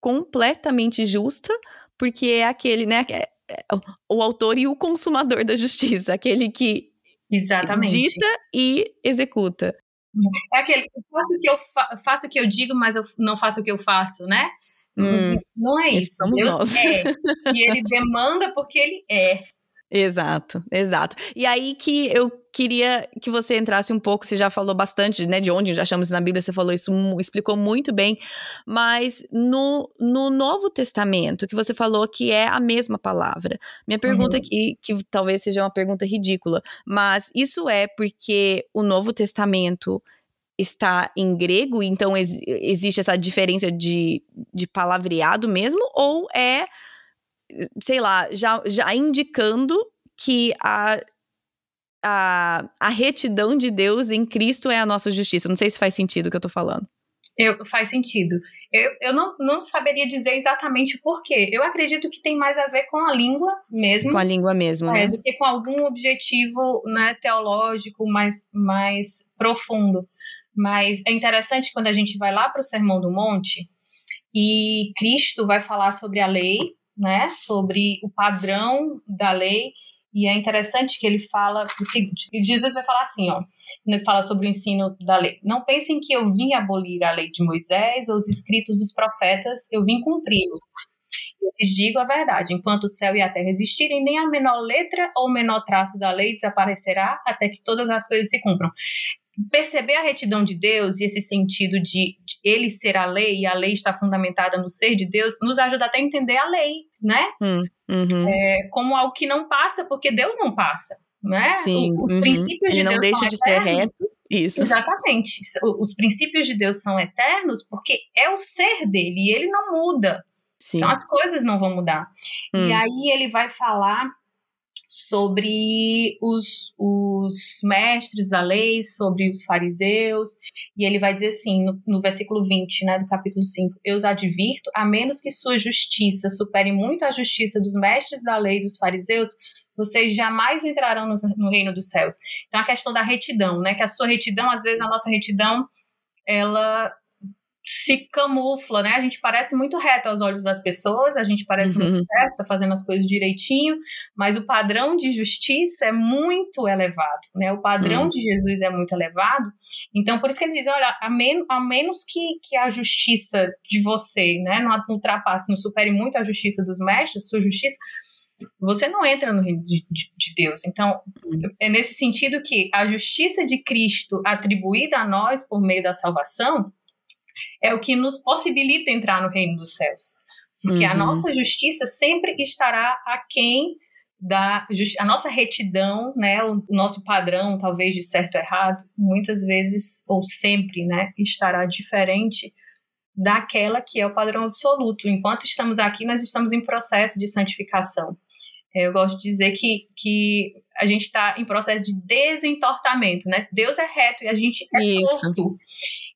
S1: completamente justa, porque é aquele, né? É, é, o autor e o consumador da justiça, [LAUGHS] aquele que
S2: Exatamente.
S1: dita e executa.
S2: É aquele, faço o que eu fa faço o que eu digo, mas eu não faço o que eu faço, né? Hum, não é isso. Deus nós. é. E ele demanda porque ele é.
S1: Exato, exato. E aí que eu queria que você entrasse um pouco, você já falou bastante, né, de onde já achamos na Bíblia, você falou isso, explicou muito bem, mas no, no Novo Testamento, que você falou que é a mesma palavra. Minha pergunta uhum. aqui, que talvez seja uma pergunta ridícula, mas isso é porque o Novo Testamento está em grego, então ex existe essa diferença de, de palavreado mesmo, ou é sei lá, já, já indicando que a, a, a retidão de Deus em Cristo é a nossa justiça. Não sei se faz sentido o que eu tô falando.
S2: Eu, faz sentido. Eu, eu não, não saberia dizer exatamente por quê. Eu acredito que tem mais a ver com a língua mesmo.
S1: Com a língua mesmo,
S2: é,
S1: né?
S2: Do que com algum objetivo né, teológico mais, mais profundo. Mas é interessante quando a gente vai lá para o Sermão do Monte e Cristo vai falar sobre a lei, né, sobre o padrão da lei E é interessante que ele fala o seguinte: Jesus vai falar assim, ó, ele fala sobre o ensino da lei. Não pensem que eu vim abolir a lei de Moisés ou os escritos dos profetas, eu vim cumpri-los. Eu lhes digo a verdade: enquanto o céu e a terra existirem, nem a menor letra ou o menor traço da lei desaparecerá até que todas as coisas se cumpram perceber a retidão de Deus e esse sentido de, de, ele ser a lei e a lei está fundamentada no ser de Deus nos ajuda até a entender a lei, né?
S1: Hum, uhum.
S2: é, como algo que não passa porque Deus não passa, né?
S1: Sim,
S2: os
S1: uhum.
S2: princípios
S1: ele
S2: de
S1: não
S2: Deus
S1: deixa
S2: são
S1: de
S2: eternos.
S1: ser reto. Isso.
S2: Exatamente. Os princípios de Deus são eternos porque é o ser dele e ele não muda.
S1: Sim.
S2: Então as coisas não vão mudar.
S1: Hum.
S2: E aí ele vai falar sobre os, os mestres da lei, sobre os fariseus, e ele vai dizer assim, no, no versículo 20, né, do capítulo 5, eu os advirto, a menos que sua justiça supere muito a justiça dos mestres da lei dos fariseus, vocês jamais entrarão no, no reino dos céus. Então a questão da retidão, né, que a sua retidão, às vezes a nossa retidão, ela se camufla, né? A gente parece muito reto aos olhos das pessoas, a gente parece
S1: Uhum.
S2: muito reto, tá fazendo as coisas direitinho, mas o padrão de justiça é muito elevado, né? O padrão
S1: Uhum.
S2: de Jesus é muito elevado. Então, por isso que ele diz, olha, a, men a menos que, que a justiça de você, né, não ultrapasse, não supere muito a justiça dos mestres, sua justiça, você não entra no reino de, de, de Deus. Então, é nesse sentido que a justiça de Cristo atribuída a nós por meio da salvação é o que nos possibilita entrar no reino dos céus. Porque a
S1: Uhum.
S2: nossa justiça sempre estará aquém da a nossa retidão, né, o nosso padrão, talvez de certo ou errado, muitas vezes ou sempre, né, estará diferente daquela que é o padrão absoluto. Enquanto estamos aqui, nós estamos em processo de santificação. Eu gosto de dizer que, que a gente está em processo de desentortamento, né? Deus é reto e a gente é
S1: Isso.
S2: torto.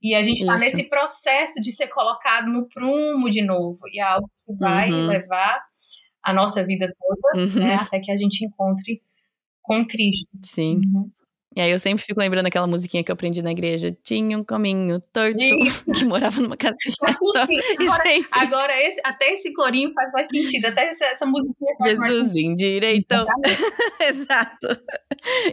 S2: E a gente está nesse processo de ser colocado no prumo de novo. E é algo que vai
S1: Uhum.
S2: levar a nossa vida toda,
S1: Uhum.
S2: né? Até que a gente encontre com Cristo.
S1: Sim.
S2: Uhum.
S1: E aí eu sempre fico lembrando aquela musiquinha que eu aprendi na igreja. Tinha um caminho torto
S2: Isso. [LAUGHS]
S1: que morava numa casinha.
S2: Faz sentido.
S1: E
S2: Agora,
S1: sempre,
S2: agora esse, até esse corinho faz mais sentido. Até essa, essa musiquinha faz
S1: Jesus endireitou. [LAUGHS] Exato.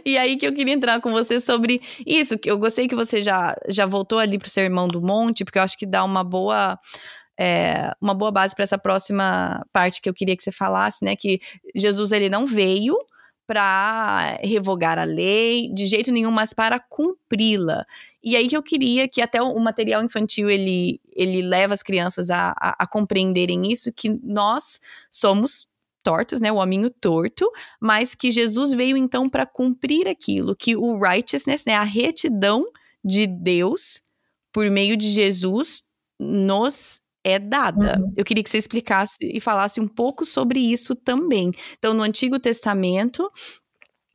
S1: E aí que eu queria entrar com você sobre isso, que eu gostei que você já, já voltou ali pro Sermão do Monte, porque eu acho que dá uma boa é, uma boa base para essa próxima parte que eu queria que você falasse, né? Que Jesus ele não veio para revogar a lei de jeito nenhum, mas para cumpri-la. E aí que eu queria que até o material infantil ele, ele leva as crianças a, a, a compreenderem isso, que nós somos tortos, né, o hominho torto, mas que Jesus veio então para cumprir aquilo, que o righteousness, né, a retidão de Deus por meio de Jesus nos é dada.
S2: Uhum.
S1: Eu queria que você explicasse e falasse um pouco sobre isso também. Então, no Antigo Testamento,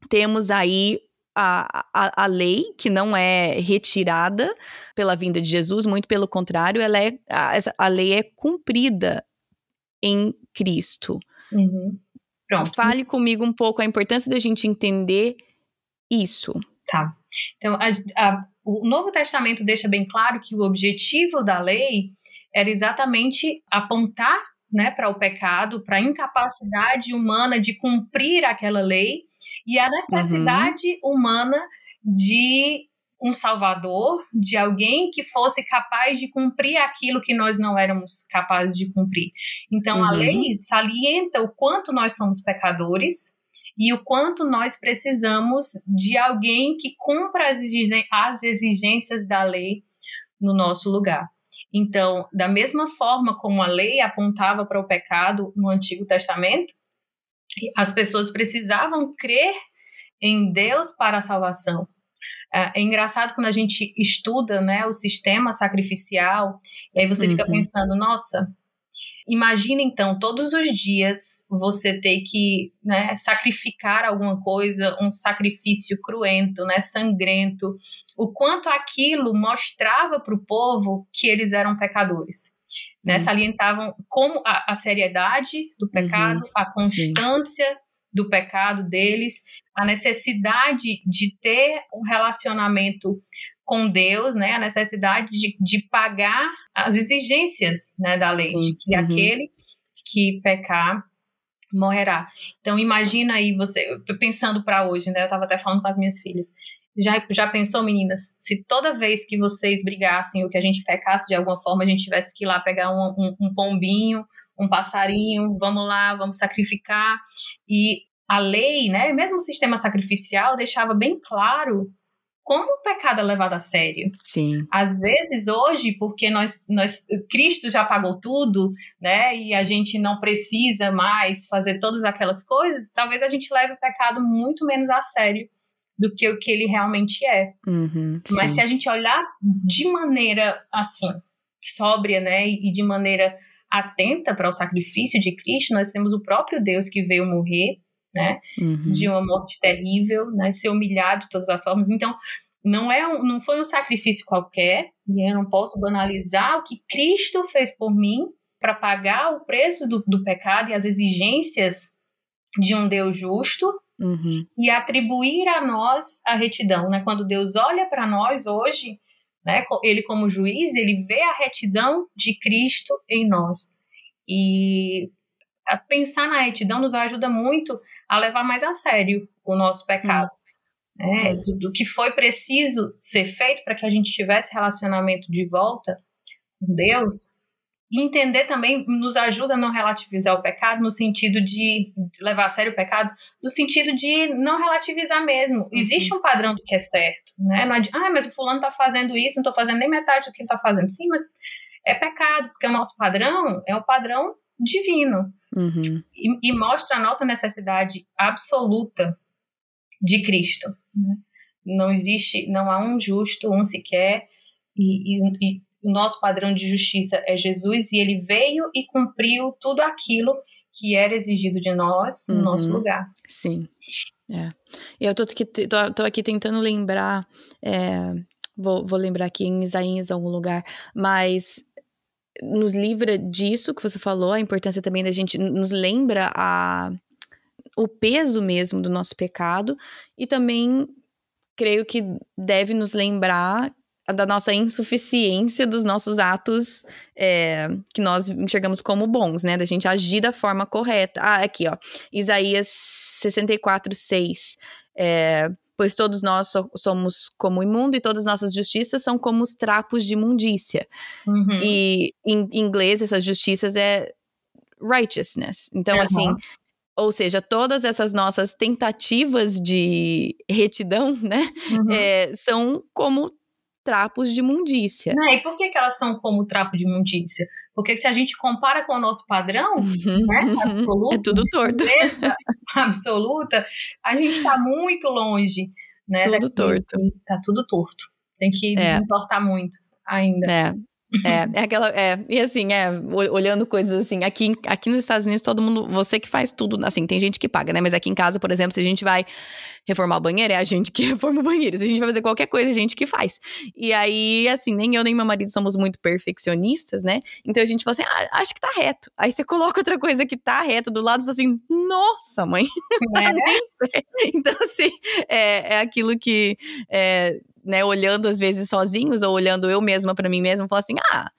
S1: temos aí a, a, a lei, que não é retirada pela vinda de Jesus, muito pelo contrário, ela é, a, a lei é cumprida em Cristo.
S2: Uhum. Pronto.
S1: Fale comigo um pouco a importância da gente entender isso.
S2: Tá. Então, a- o Novo Testamento deixa bem claro que o objetivo da lei era exatamente apontar né, para o pecado, para a incapacidade humana de cumprir aquela lei e a necessidade humana de um salvador, de alguém que fosse capaz de cumprir aquilo que nós não éramos capazes de cumprir. Então, a
S1: Uhum.
S2: lei salienta o quanto nós somos pecadores, e o quanto nós precisamos de alguém que cumpra as exigências da lei no nosso lugar. Então, da mesma forma como a lei apontava para o pecado no Antigo Testamento, as pessoas precisavam crer em Deus para a salvação. É é engraçado quando a gente estuda né, o sistema sacrificial, e aí você fica
S1: Uhum.
S2: pensando, nossa, Imagina então todos os dias você ter que né, sacrificar alguma coisa, um sacrifício cruento, né, sangrento, o quanto aquilo mostrava para o povo que eles eram pecadores. Né,
S1: Uhum.
S2: Salientavam como a, a seriedade do pecado, a constância do pecado deles, a necessidade de ter um relacionamento com Deus, né, a necessidade de, de pagar as exigências né, da lei,
S1: Sim,
S2: de que
S1: uhum.
S2: aquele que pecar morrerá. Então imagina aí você pensando para hoje, né? Eu estava até falando com as minhas filhas. Já, já pensou, meninas, se toda vez que vocês brigassem ou que a gente pecasse de alguma forma, a gente tivesse que ir lá pegar um, um, um pombinho, um passarinho, vamos lá, vamos sacrificar. E a lei, né, mesmo o sistema sacrificial, deixava bem claro como o pecado é levado a sério.
S1: Sim.
S2: Às vezes hoje, porque nós, nós Cristo já pagou tudo, né, e a gente não precisa mais fazer todas aquelas coisas, talvez a gente leve o pecado muito menos a sério do que o que ele realmente é.
S1: Uhum,
S2: Mas
S1: sim.
S2: se a gente olhar de maneira assim, sóbria, né, e de maneira atenta para o sacrifício de Cristo, nós temos o próprio Deus que veio morrer né?
S1: Uhum.
S2: De uma morte terrível, né? Ser humilhado de todas as formas. Então, não é um, não foi um sacrifício qualquer, e eu não posso banalizar o que Cristo fez por mim para pagar o preço do, do, pecado e as exigências de um Deus justo
S1: uhum.
S2: e atribuir a nós a retidão, né? Quando Deus olha para nós hoje, né? Ele como juiz, ele vê a retidão de Cristo em nós e pensar na retidão nos ajuda muito a levar mais a sério o nosso pecado. Né? Do, do, que foi preciso ser feito para que a gente tivesse relacionamento de volta com Deus. E entender também nos ajuda a não relativizar o pecado no sentido de levar a sério o pecado, no sentido de não relativizar mesmo. Existe um padrão do que é certo, né? Não ah, mas o fulano está fazendo isso, não estou fazendo nem metade do que ele está fazendo. Sim, mas é pecado, porque o nosso padrão é o padrão divino.
S1: Uhum.
S2: E, e, mostra a nossa necessidade absoluta de Cristo. Né? Não existe, não há um justo, um sequer, e, e, e, o nosso padrão de justiça é Jesus, e ele veio e cumpriu tudo aquilo que era exigido de nós no
S1: uhum.
S2: nosso lugar.
S1: Sim. É. Eu tô aqui, tô, tô aqui tentando lembrar, é, vou, vou lembrar aqui em Isaías algum lugar, mas nos livra disso que você falou, a importância também da gente nos lembra a o peso mesmo do nosso pecado e também creio que deve nos lembrar da nossa insuficiência dos nossos atos é, que nós enxergamos como bons, né? Da gente agir da forma correta. Ah, aqui, ó. Isaías 64, 6. É, pois todos nós so somos como imundo e todas nossas justiças são como os trapos de imundícia.
S2: Uhum.
S1: E em inglês essas justiças é righteousness. Então, uhum. assim, ou seja, todas essas nossas tentativas de retidão, [LAUGHS] né,
S2: uhum.
S1: é, são como trapos de imundícia.
S2: Não, e por que, que elas são como trapo de imundícia? Porque se a gente compara com o nosso padrão,
S1: uhum,
S2: né, absoluto, [LAUGHS]
S1: é tudo torto. [LAUGHS]
S2: absoluta, a gente está muito longe, né?
S1: Tudo torto.
S2: Tá tudo torto. Tem que
S1: É.
S2: desentortar muito ainda.
S1: É. É, é aquela. É, e assim, é, olhando coisas assim, aqui, aqui nos Estados Unidos, todo mundo, você que faz tudo, assim, tem gente que paga, né? Mas aqui em casa, por exemplo, se a gente vai reformar o banheiro, é a gente que [LAUGHS] reforma o banheiro. Se a gente vai fazer qualquer coisa, é a gente que faz. E aí, assim, nem eu nem meu marido somos muito perfeccionistas, né? Então a gente fala assim, ah, acho que tá reto. Aí você coloca outra coisa que tá reta do lado e fala assim, nossa, mãe, [LAUGHS] [LAUGHS]
S2: Né?
S1: então, assim, é, é aquilo que, é, né, olhando às vezes sozinhos ou olhando eu mesma pra mim mesma, falar assim: ah,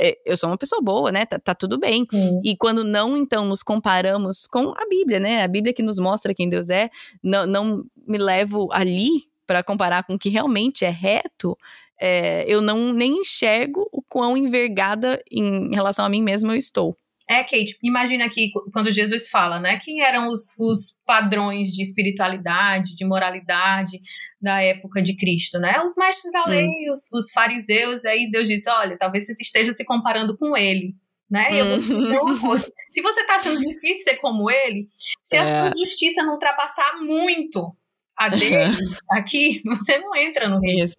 S1: é, eu sou uma pessoa boa, né? Tá, tá tudo bem.
S2: Sim.
S1: E quando não, então, nos comparamos com a Bíblia, né? A Bíblia que nos mostra quem Deus é, não, não me levo ali para comparar com o que realmente é reto. é, eu não nem enxergo o quão envergada em relação a mim mesma eu estou.
S2: É, Kate, imagina aqui qu- quando Jesus fala, né? Quem eram os, os padrões de espiritualidade, de moralidade da época de Cristo, né? Os mestres da lei, os, os fariseus, aí Deus diz, olha, talvez você esteja se comparando com ele. Né? E eu vou te dizer uma coisa. Se você tá achando difícil ser como ele, se a
S1: É.
S2: sua justiça não ultrapassar muito a deles [LAUGHS] aqui, você não entra no reino.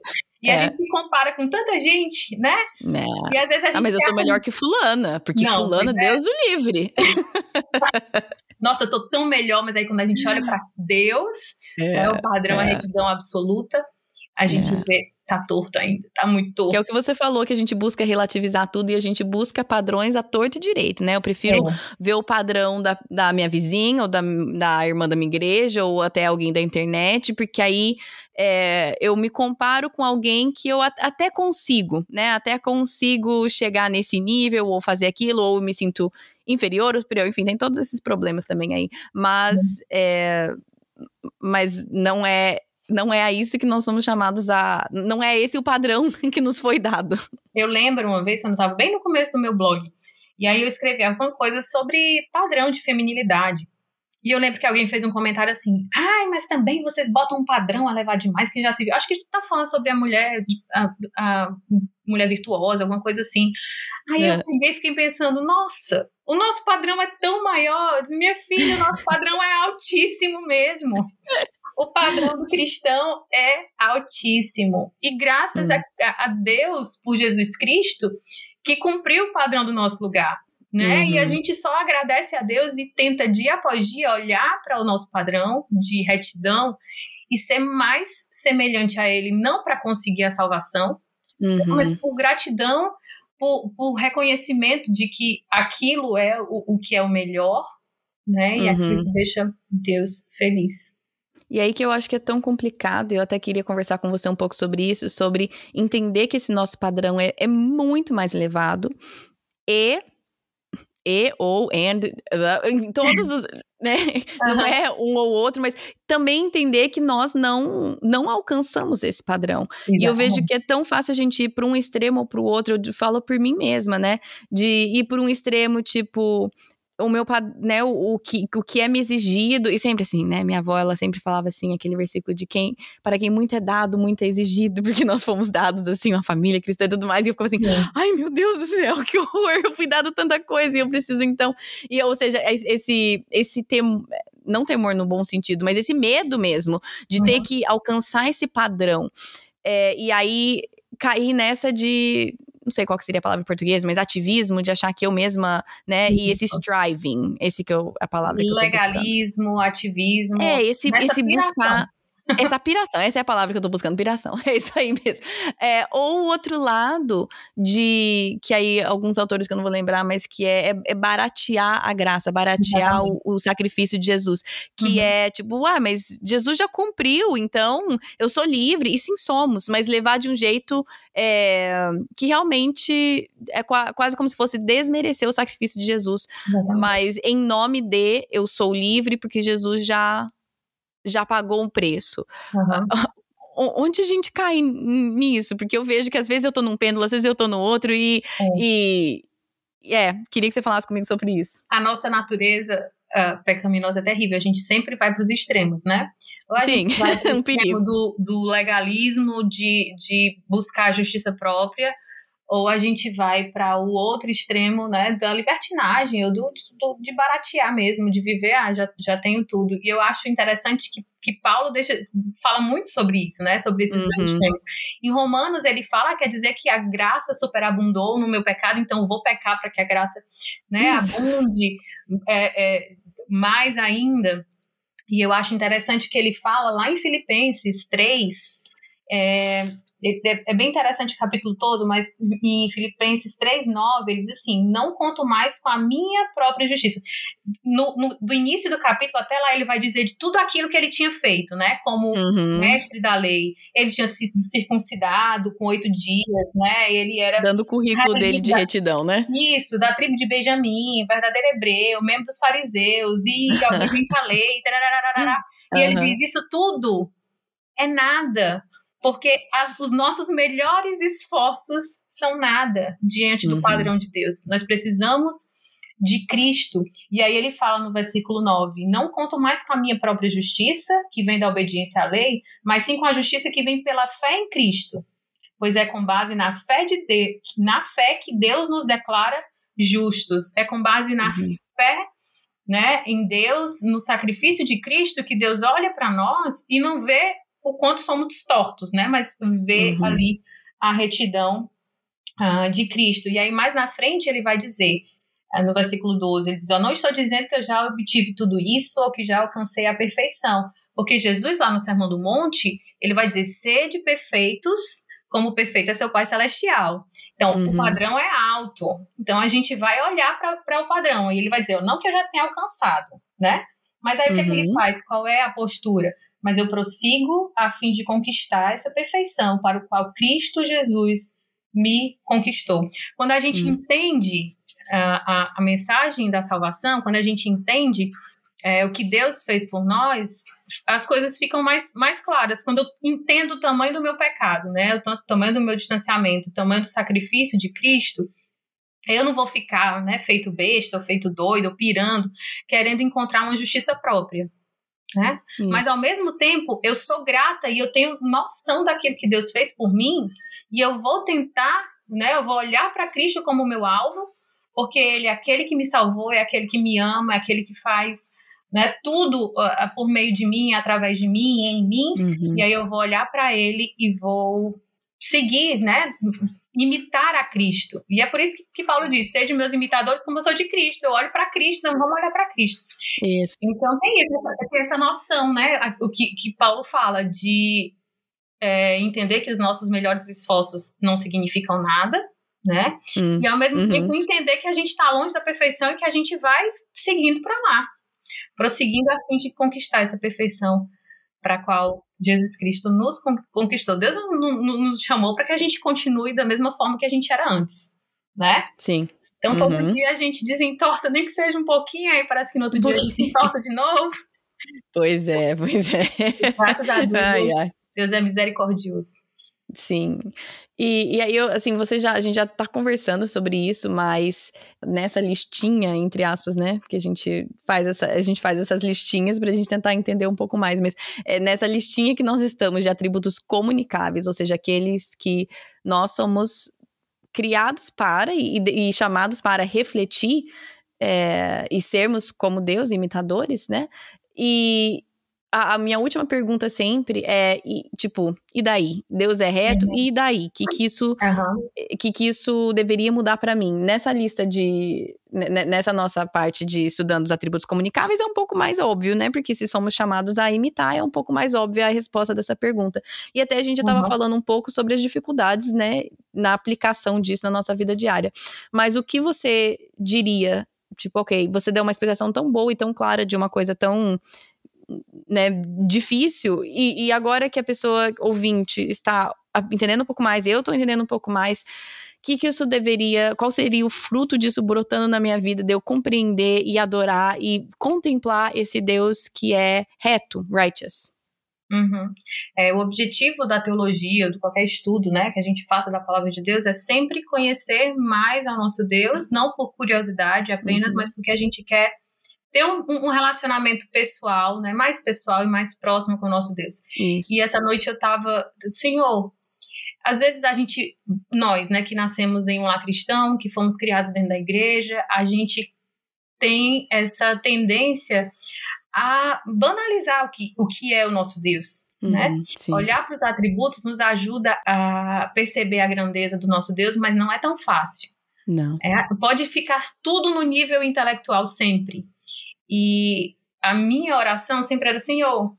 S2: E a
S1: É.
S2: gente se compara com tanta gente, né?
S1: Né?
S2: E às vezes a gente
S1: Ah, mas eu sou melhor que fulana, porque
S2: Não,
S1: fulana,
S2: é.
S1: Deus o livre. [LAUGHS]
S2: nossa, eu tô tão melhor, mas aí quando a gente olha pra [LAUGHS] Deus, é, o padrão, a
S1: é.
S2: retidão absoluta, a gente
S1: É.
S2: vê, tá torto ainda, tá muito torto.
S1: Que é o que você falou, que a gente busca relativizar tudo e a gente busca padrões à torta e direito, né? Eu prefiro
S2: É.
S1: ver o padrão da, da minha vizinha, ou da, da irmã da minha igreja, ou até alguém da internet, porque aí é, eu me comparo com alguém que eu a- até consigo, né? Até consigo chegar nesse nível, ou fazer aquilo, ou me sinto inferior ou superior, enfim, tem todos esses problemas também aí. Mas, uhum. é, mas não é não é a isso que nós somos chamados a. Não é esse o padrão [LAUGHS] que nos foi dado.
S2: Eu lembro uma vez, quando eu estava bem no começo do meu blog, e aí eu escrevi alguma coisa sobre padrão de feminilidade. E eu lembro que alguém fez um comentário assim: ai, mas também vocês botam um padrão a levar demais, que já se viu. Acho que a gente tá falando sobre a mulher, a, a mulher virtuosa, alguma coisa assim. Aí é. eu peguei e fiquei pensando: nossa, o nosso padrão é tão maior. Minha filha, o nosso padrão é altíssimo mesmo. O padrão do cristão é altíssimo. E graças hum. a, a Deus por Jesus Cristo, que cumpriu o padrão do nosso lugar né? Uhum. E a uhum. gente só agradece a Deus e tenta dia após dia olhar para o nosso padrão de retidão e ser mais semelhante a Ele, não para conseguir a salvação, uhum. mas por gratidão, por, por, reconhecimento de que aquilo é o, o que é o melhor, né? E uhum. aquilo que deixa Deus feliz.
S1: E aí que eu acho que é tão complicado, eu até queria conversar com você um pouco sobre isso, sobre entender que esse nosso padrão é, é muito mais elevado e e ou and em todos os né uhum. [LAUGHS] não é um ou outro mas também entender que nós não não alcançamos esse padrão Exatamente. e eu vejo que é tão fácil a gente ir para um extremo ou para o outro eu falo por mim mesma né de ir para um extremo tipo o meu, né, o, o, que, o que é me exigido, e sempre assim, né, minha avó, ela sempre falava assim, aquele versículo de quem, para quem muito é dado, muito é exigido, [LAUGHS] porque nós fomos dados, assim, uma família cristã e tudo mais, e eu ficava assim, é. ai meu Deus do céu, [LAUGHS] que horror, eu fui dado tanta coisa e eu preciso então, e ou seja, esse, esse temor, não temor no bom sentido, mas esse medo mesmo, de uhum. ter que alcançar esse padrão, é, e aí cair nessa de não sei qual seria a palavra em português, mas ativismo, de achar que eu mesma, né, Isso. e esse striving, esse que eu, a palavra
S2: Legalismo, ativismo.
S1: É, esse, esse buscar essa piração, essa é a palavra que eu tô buscando, piração. [LAUGHS] É isso aí mesmo. É, ou o outro lado de. Que aí, alguns autores que eu não vou lembrar, mas que é, é, é baratear a graça, baratear o, o, sacrifício de Jesus. Que uhum. é tipo, ah, mas Jesus já cumpriu, então eu sou livre. E sim, somos, mas levar de um jeito é, que realmente é quase como se fosse desmerecer o sacrifício de Jesus. Uhum. Mas em nome de eu sou livre, porque Jesus já já pagou um preço. Uhum. Onde a gente cai nisso? Porque eu vejo que às vezes eu tô num pêndulo, às vezes eu tô no outro, e, é. e é, queria que você falasse comigo sobre isso.
S2: A nossa natureza uh, pecaminosa é terrível, a gente sempre vai para os extremos, né?
S1: Ou a Sim, gente vai [LAUGHS] pro um perigo.
S2: Do, do legalismo, de, de buscar a justiça própria, ou a gente vai para o outro extremo, né, da libertinagem, ou do, do, de baratear mesmo, de viver, ah, já, já tenho tudo. E eu acho interessante que, que Paulo deixa, fala muito sobre isso, né, sobre esses uhum. dois extremos. Em Romanos, ele fala, quer dizer que a graça superabundou no meu pecado, então vou pecar para que a graça, né, abunde é, é, mais ainda. E eu acho interessante que ele fala lá em Filipenses 3, é, é, bem interessante o capítulo todo, mas em Filipenses 3,9 ele diz assim: Não conto mais com a minha própria justiça. No, no, do início do capítulo até lá, ele vai dizer de tudo aquilo que ele tinha feito, né? Como uhum. mestre da lei. Ele tinha sido circuncidado com oito dias, né? Ele era.
S1: Dando o currículo dele de retidão, né?
S2: Isso, da tribo de Benjamim, verdadeiro hebreu, membro dos fariseus, e [LAUGHS] obediente à lei, e uhum. ele diz: Isso tudo é nada porque as, os nossos melhores esforços são nada diante do uhum. padrão de Deus. Nós precisamos de Cristo. E aí ele fala no versículo 9: Não conto mais com a minha própria justiça, que vem da obediência à lei, mas sim com a justiça que vem pela fé em Cristo. Pois é com base na fé de Deus, na fé que Deus nos declara justos. É com base na uhum. fé né, em Deus, no sacrifício de Cristo, que Deus olha para nós e não vê o quanto somos tortos, né? Mas ver uhum. ali a retidão uh, de Cristo. E aí, mais na frente, ele vai dizer, uh, no versículo 12, ele diz: Eu não estou dizendo que eu já obtive tudo isso ou que já alcancei a perfeição. Porque Jesus, lá no Sermão do Monte, ele vai dizer: sede perfeitos, como perfeito é seu Pai Celestial. Então, uhum. o padrão é alto. Então, a gente vai olhar para o padrão e ele vai dizer: Não que eu já tenha alcançado, né? Mas aí, uhum. o que, é que ele uhum. faz? Qual é a postura? Mas eu prossigo a fim de conquistar essa perfeição para o qual Cristo Jesus me conquistou. Quando a gente hum. entende a, a, a mensagem da salvação, quando a gente entende é, o que Deus fez por nós, as coisas ficam mais, mais claras. Quando eu entendo o tamanho do meu pecado, né? O tamanho do meu distanciamento, o tamanho do sacrifício de Cristo, eu não vou ficar, né, feito besta, ou feito doido, ou pirando, querendo encontrar uma justiça própria. Né? Mas ao mesmo tempo, eu sou grata e eu tenho noção daquilo que Deus fez por mim, e eu vou tentar, né, eu vou olhar para Cristo como meu alvo, porque ele é aquele que me salvou, é aquele que me ama, é aquele que faz né, tudo uh, por meio de mim, através de mim, em mim, uhum. e aí eu vou olhar para ele e vou seguir, né, imitar a Cristo. E é por isso que, que Paulo diz: sejam meus imitadores como eu sou de Cristo. Eu olho para Cristo, não vamos olhar para Cristo.
S1: Isso.
S2: Então tem isso, essa, tem essa noção, né, o que, que Paulo fala de é, entender que os nossos melhores esforços não significam nada, né? Hum. E ao mesmo uhum. tempo entender que a gente está longe da perfeição e que a gente vai seguindo para lá prosseguindo a fim de conquistar essa perfeição para a qual Jesus Cristo nos conquistou. Deus nos chamou para que a gente continue da mesma forma que a gente era antes, né?
S1: Sim.
S2: Então todo uhum. dia a gente desentorta, nem que seja um pouquinho, aí parece que no outro dia a gente desentorta de novo.
S1: Pois é, pois é.
S2: Graças a [LAUGHS] Deus, ai, ai. Deus é misericordioso.
S1: Sim. E, e aí, eu, assim, você já, a gente já tá conversando sobre isso, mas nessa listinha, entre aspas, né? Que a gente faz essa, a gente faz essas listinhas pra gente tentar entender um pouco mais, mas é nessa listinha que nós estamos de atributos comunicáveis, ou seja, aqueles que nós somos criados para e, e chamados para refletir é, e sermos como Deus, imitadores, né? E, a, a, minha última pergunta sempre é, e, tipo, e daí? Deus é reto? Uhum. E daí? Que que isso, uhum. que, que isso deveria mudar para mim? Nessa lista de, nessa nossa parte de estudando os atributos comunicáveis é um pouco mais óbvio, né? Porque se somos chamados a imitar, é um pouco mais óbvia a resposta dessa pergunta. E até a gente estava uhum. falando um pouco sobre as dificuldades, né, na aplicação disso na nossa vida diária. Mas o que você diria Tipo, ok, você deu uma explicação tão boa e tão clara de uma coisa tão né, difícil, e, e agora que a pessoa ouvinte está entendendo um pouco mais, eu estou entendendo um pouco mais, o que, que isso deveria, qual seria o fruto disso brotando na minha vida, de eu compreender e adorar e contemplar esse Deus que é reto, righteous.
S2: Uhum. É, o objetivo da teologia, de qualquer estudo né, que a gente faça da palavra de Deus, é sempre conhecer mais ao nosso Deus, não por curiosidade apenas, uhum. mas porque a gente quer ter um, um, relacionamento pessoal, né, mais pessoal e mais próximo com o nosso Deus. Isso. E essa noite eu tava, Senhor, às vezes a gente, nós, né, que nascemos em um lar cristão, que fomos criados dentro da igreja, a gente tem essa tendência a banalizar o que, o que é o nosso Deus, hum, né? Sim. Olhar para os atributos nos ajuda a perceber a grandeza do nosso Deus, mas não é tão fácil.
S1: Não.
S2: É, pode ficar tudo no nível intelectual sempre. E a minha oração sempre era: Senhor,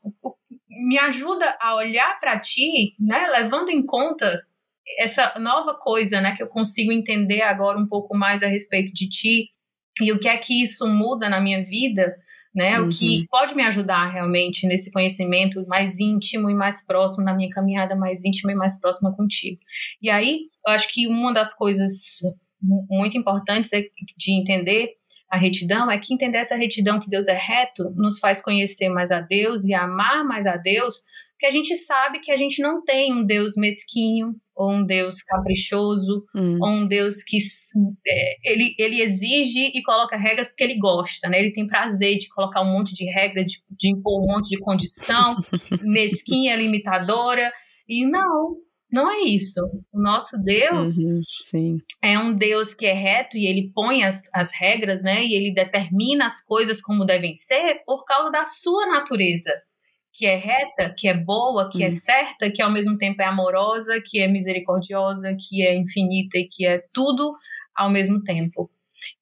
S2: me ajuda a olhar para ti, né, levando em conta essa nova coisa, né, que eu consigo entender agora um pouco mais a respeito de ti e o que é que isso muda na minha vida, né, uhum. o que uhum. pode me ajudar realmente nesse conhecimento mais íntimo e mais próximo, na minha caminhada mais íntima e mais próxima contigo. E aí, eu acho que uma das coisas muito importantes é de entender a retidão é que entender essa retidão que Deus é reto nos faz conhecer mais a Deus e amar mais a Deus, porque a gente sabe que a gente não tem um Deus mesquinho ou um Deus caprichoso hum. ou um Deus que é, ele, ele exige e coloca regras porque ele gosta, né? Ele tem prazer de colocar um monte de regra, de, de impor um monte de condição [LAUGHS] mesquinha, limitadora. E não, não é isso. O nosso Deus
S1: uhum,
S2: é um Deus que é reto e ele põe as, as regras, né? E ele determina as coisas como devem ser por causa da sua natureza, que é reta, que é boa, que é uhum. é certa, que ao mesmo tempo é amorosa, que é misericordiosa, que é infinita e que é tudo ao mesmo tempo.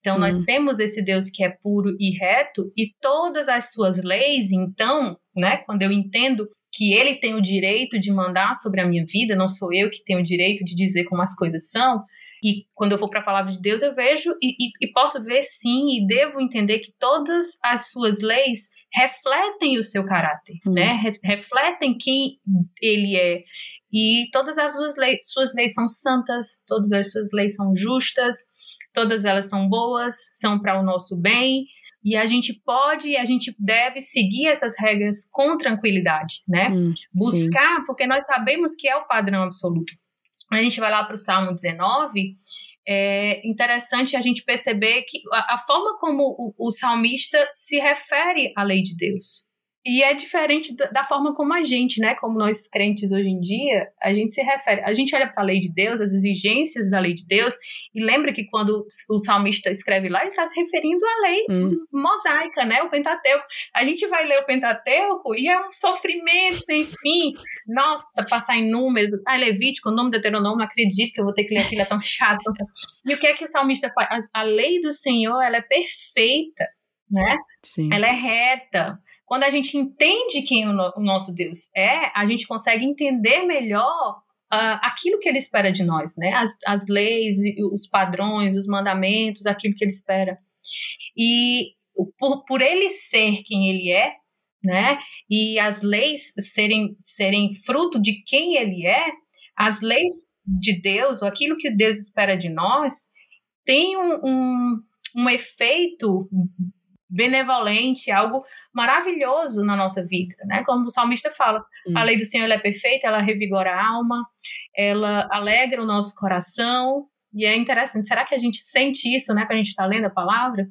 S2: Então, uhum. nós temos esse Deus que é puro e reto, e todas as suas leis, então, né, quando eu entendo que ele tem o direito de mandar sobre a minha vida, não sou eu que tenho o direito de dizer como as coisas são. E quando eu vou para a palavra de Deus, eu vejo e, e, e, posso ver sim, e devo entender que todas as suas leis refletem o seu caráter, hum. né? Re refletem quem ele é. E todas as suas leis, suas leis são santas, todas as suas leis são justas, todas elas são boas, são para o nosso bem, e a gente pode e a gente deve seguir essas regras com tranquilidade, né? Hum, Buscar, sim. porque nós sabemos que é o padrão absoluto. A gente vai lá para o Salmo 19, é interessante a gente perceber que a, a forma como o, o salmista se refere à lei de Deus. E é diferente da, da, forma como a gente, né, como nós crentes hoje em dia, a gente se refere, a gente olha para a lei de Deus, as exigências da lei de Deus, e lembra que quando o salmista escreve lá, ele está se referindo à lei hum. mosaica, né, o Pentateuco. A gente vai ler o Pentateuco e é um sofrimento sem fim. Nossa, passar em números, ah, Levítico, o nome do Deuteronômio, não acredito que eu vou ter que ler aquilo, é tão chato. Tão chato. E o que é que o salmista faz? A, a lei do Senhor, ela é perfeita, né? Sim. Ela é reta quando a gente entende quem o, no, o nosso Deus é, a gente consegue entender melhor Uh, aquilo que ele espera de nós, né? As, as leis, os padrões, os mandamentos, aquilo que ele espera. E por, por ele ser quem ele é, né? E as leis serem, serem fruto de quem ele é, as leis de Deus, ou aquilo que Deus espera de nós, tem um, um, um efeito benevolente, algo maravilhoso na nossa vida, né? Como o salmista fala, hum. a lei do Senhor é perfeita, ela revigora a alma, ela alegra o nosso coração, e é interessante, será que a gente sente isso, né, quando a gente está lendo a palavra?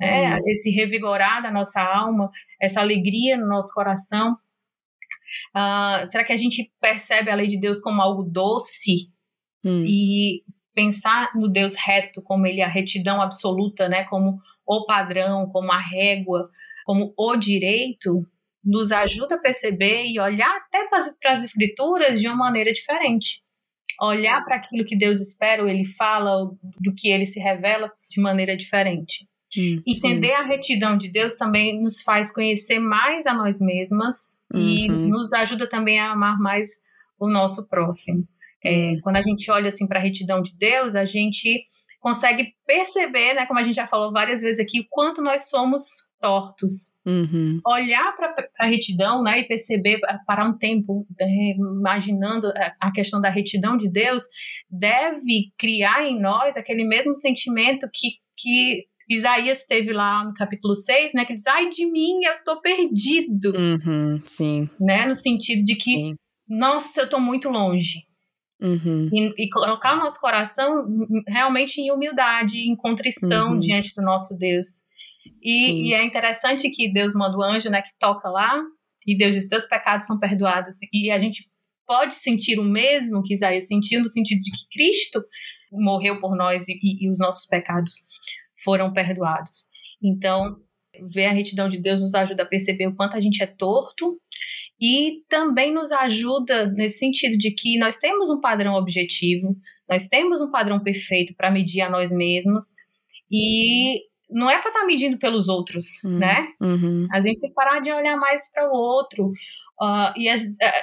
S2: É, hum. Esse revigorar da nossa alma, essa alegria no nosso coração. Uh, será que a gente percebe a lei de Deus como algo doce? Hum. E pensar no Deus reto como ele é a retidão absoluta, né, como o padrão, como a régua, como o direito, nos ajuda a perceber e olhar até para as escrituras de uma maneira diferente. Olhar para aquilo que Deus espera, ou ele fala, ou do que ele se revela de maneira diferente. Hum, Entender sim. a retidão de Deus também nos faz conhecer mais a nós mesmas uhum. e nos ajuda também a amar mais o nosso próximo. É, quando a gente olha assim para a retidão de Deus, a gente consegue perceber, né, como a gente já falou várias vezes aqui, o quanto nós somos tortos. Uhum. Olhar para a retidão né, e perceber, parar um tempo é, imaginando a questão da retidão de Deus, deve criar em nós aquele mesmo sentimento que, que Isaías teve lá no capítulo 6, né, que diz, ai de mim, eu estou perdido.
S1: Uhum, sim.
S2: Né, no sentido de que, sim. nossa, eu estou muito longe. Uhum. E, e, colocar o nosso coração realmente em humildade, em contrição uhum. diante do nosso Deus. E, e, é interessante que Deus manda o anjo, né, que toca lá, e Deus diz: teus pecados são perdoados. E a gente pode sentir o mesmo que Isaías sentiu, no sentido de que Cristo morreu por nós e, e, e os nossos pecados foram perdoados. Então, ver a retidão de Deus nos ajuda a perceber o quanto a gente é torto e também nos ajuda nesse sentido de que nós temos um padrão objetivo, nós temos um padrão perfeito para medir a nós mesmos e não é para estar tá medindo pelos outros, uhum, né? Uhum. A gente tem que parar de olhar mais para o outro. Uh, e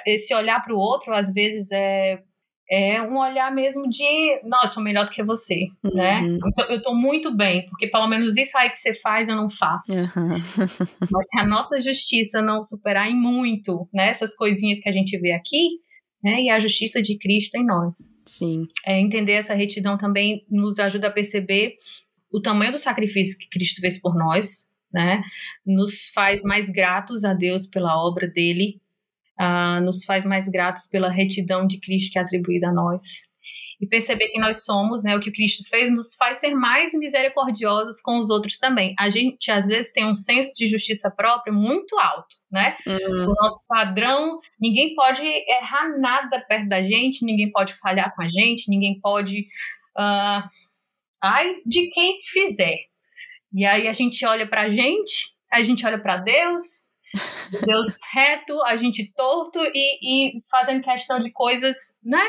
S2: esse olhar para o outro, às vezes, é é um olhar mesmo de, não, eu sou melhor do que você, né? uhum. né? Eu tô, eu tô, muito bem, porque pelo menos isso aí que você faz eu não faço. Uhum. [LAUGHS] Mas se a nossa justiça não superar em muito, né, essas coisinhas que a gente vê aqui, né, e a justiça de Cristo em nós.
S1: Sim.
S2: É, entender essa retidão também nos ajuda a perceber o tamanho do sacrifício que Cristo fez por nós, né? Nos faz mais gratos a Deus pela obra dele uh, nos faz mais gratos pela retidão de Cristo que é atribuída a nós. E perceber que nós somos, né, o que Cristo fez, nos faz ser mais misericordiosos com os outros também. A gente, às vezes, tem um senso de justiça própria muito alto, né? Uhum. O nosso padrão, ninguém pode errar nada perto da gente, ninguém pode falhar com a gente, ninguém pode. Uh, ai, de quem fizer. E aí a gente olha pra gente, a gente olha para Deus, Deus reto, a gente torto e, e fazendo questão de coisas, né?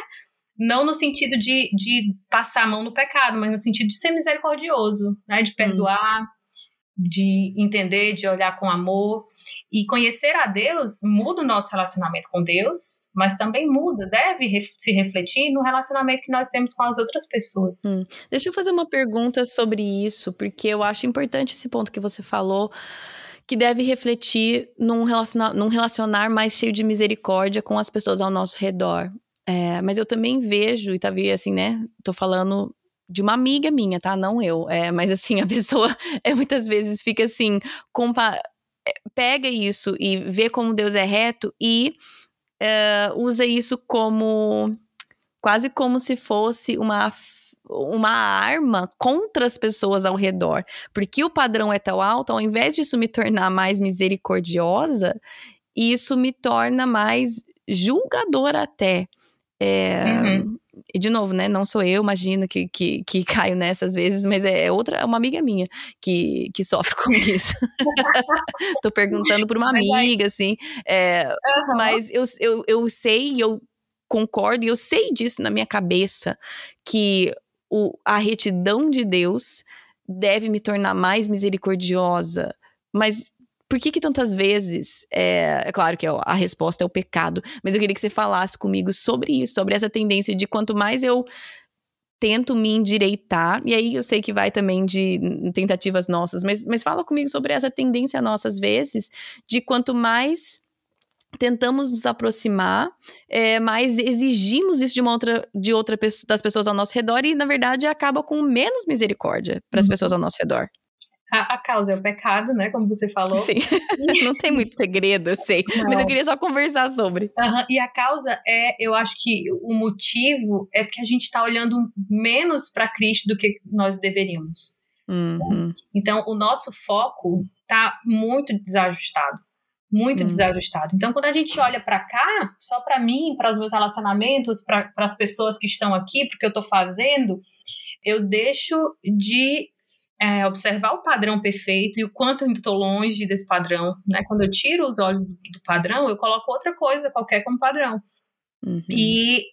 S2: Não no sentido de, de passar a mão no pecado, mas no sentido de ser misericordioso, né? De perdoar, hum. de entender, de olhar com amor. E conhecer a Deus muda o nosso relacionamento com Deus, mas também muda, deve se refletir no relacionamento que nós temos com as outras pessoas.
S1: Hum. Deixa eu fazer uma pergunta sobre isso, porque eu acho importante esse ponto que você falou que deve refletir num relacionar, num relacionar mais cheio de misericórdia com as pessoas ao nosso redor. É, mas eu também vejo, e tá vendo assim, né? Tô falando de uma amiga minha, tá? Não eu. É, mas assim, a [LAUGHS] pessoa é, muitas vezes fica assim, compa é, pega isso e vê como Deus é reto e uh, usa isso como quase como se fosse uma uma arma contra as pessoas ao redor. Porque o padrão é tão alto, ao invés disso me tornar mais misericordiosa, isso me torna mais julgadora até. É, uhum. E de novo, né? Não sou eu, imagina, que, que, que caio nessas vezes, mas é outra, uma amiga minha que, que sofre com [LAUGHS] isso. [LAUGHS] Tô perguntando por uma amiga, assim. É, uhum. Mas eu, eu, eu sei, eu concordo, e eu sei disso na minha cabeça, que o, a retidão de Deus deve me tornar mais misericordiosa. Mas por que que tantas vezes, é, é claro que a resposta é o pecado, mas eu queria que você falasse comigo sobre isso, sobre essa tendência de quanto mais eu tento me endireitar, e aí eu sei que vai também de tentativas nossas, mas, mas fala comigo sobre essa tendência nossa, às vezes, de quanto mais tentamos nos aproximar, é, mas exigimos isso de uma outra, de outra das pessoas ao nosso redor e na verdade acaba com menos misericórdia para as uhum. pessoas ao nosso redor.
S2: A, a, causa é o pecado, né? Como você falou.
S1: Sim. [LAUGHS] Não tem muito segredo, eu sei. Não. Mas eu queria só conversar sobre.
S2: Uhum. E a causa é, eu acho que o motivo é porque a gente está olhando menos para Cristo do que nós deveríamos.
S1: Uhum.
S2: Então, o nosso foco está muito desajustado muito hum. desajustado. Então, quando a gente olha para cá, só para mim, para os meus relacionamentos, para as pessoas que estão aqui, porque eu estou fazendo, eu deixo de é, observar o padrão perfeito e o quanto eu estou longe desse padrão. Né? Quando eu tiro os olhos do, do padrão, eu coloco outra coisa qualquer como padrão.
S1: Uhum.
S2: E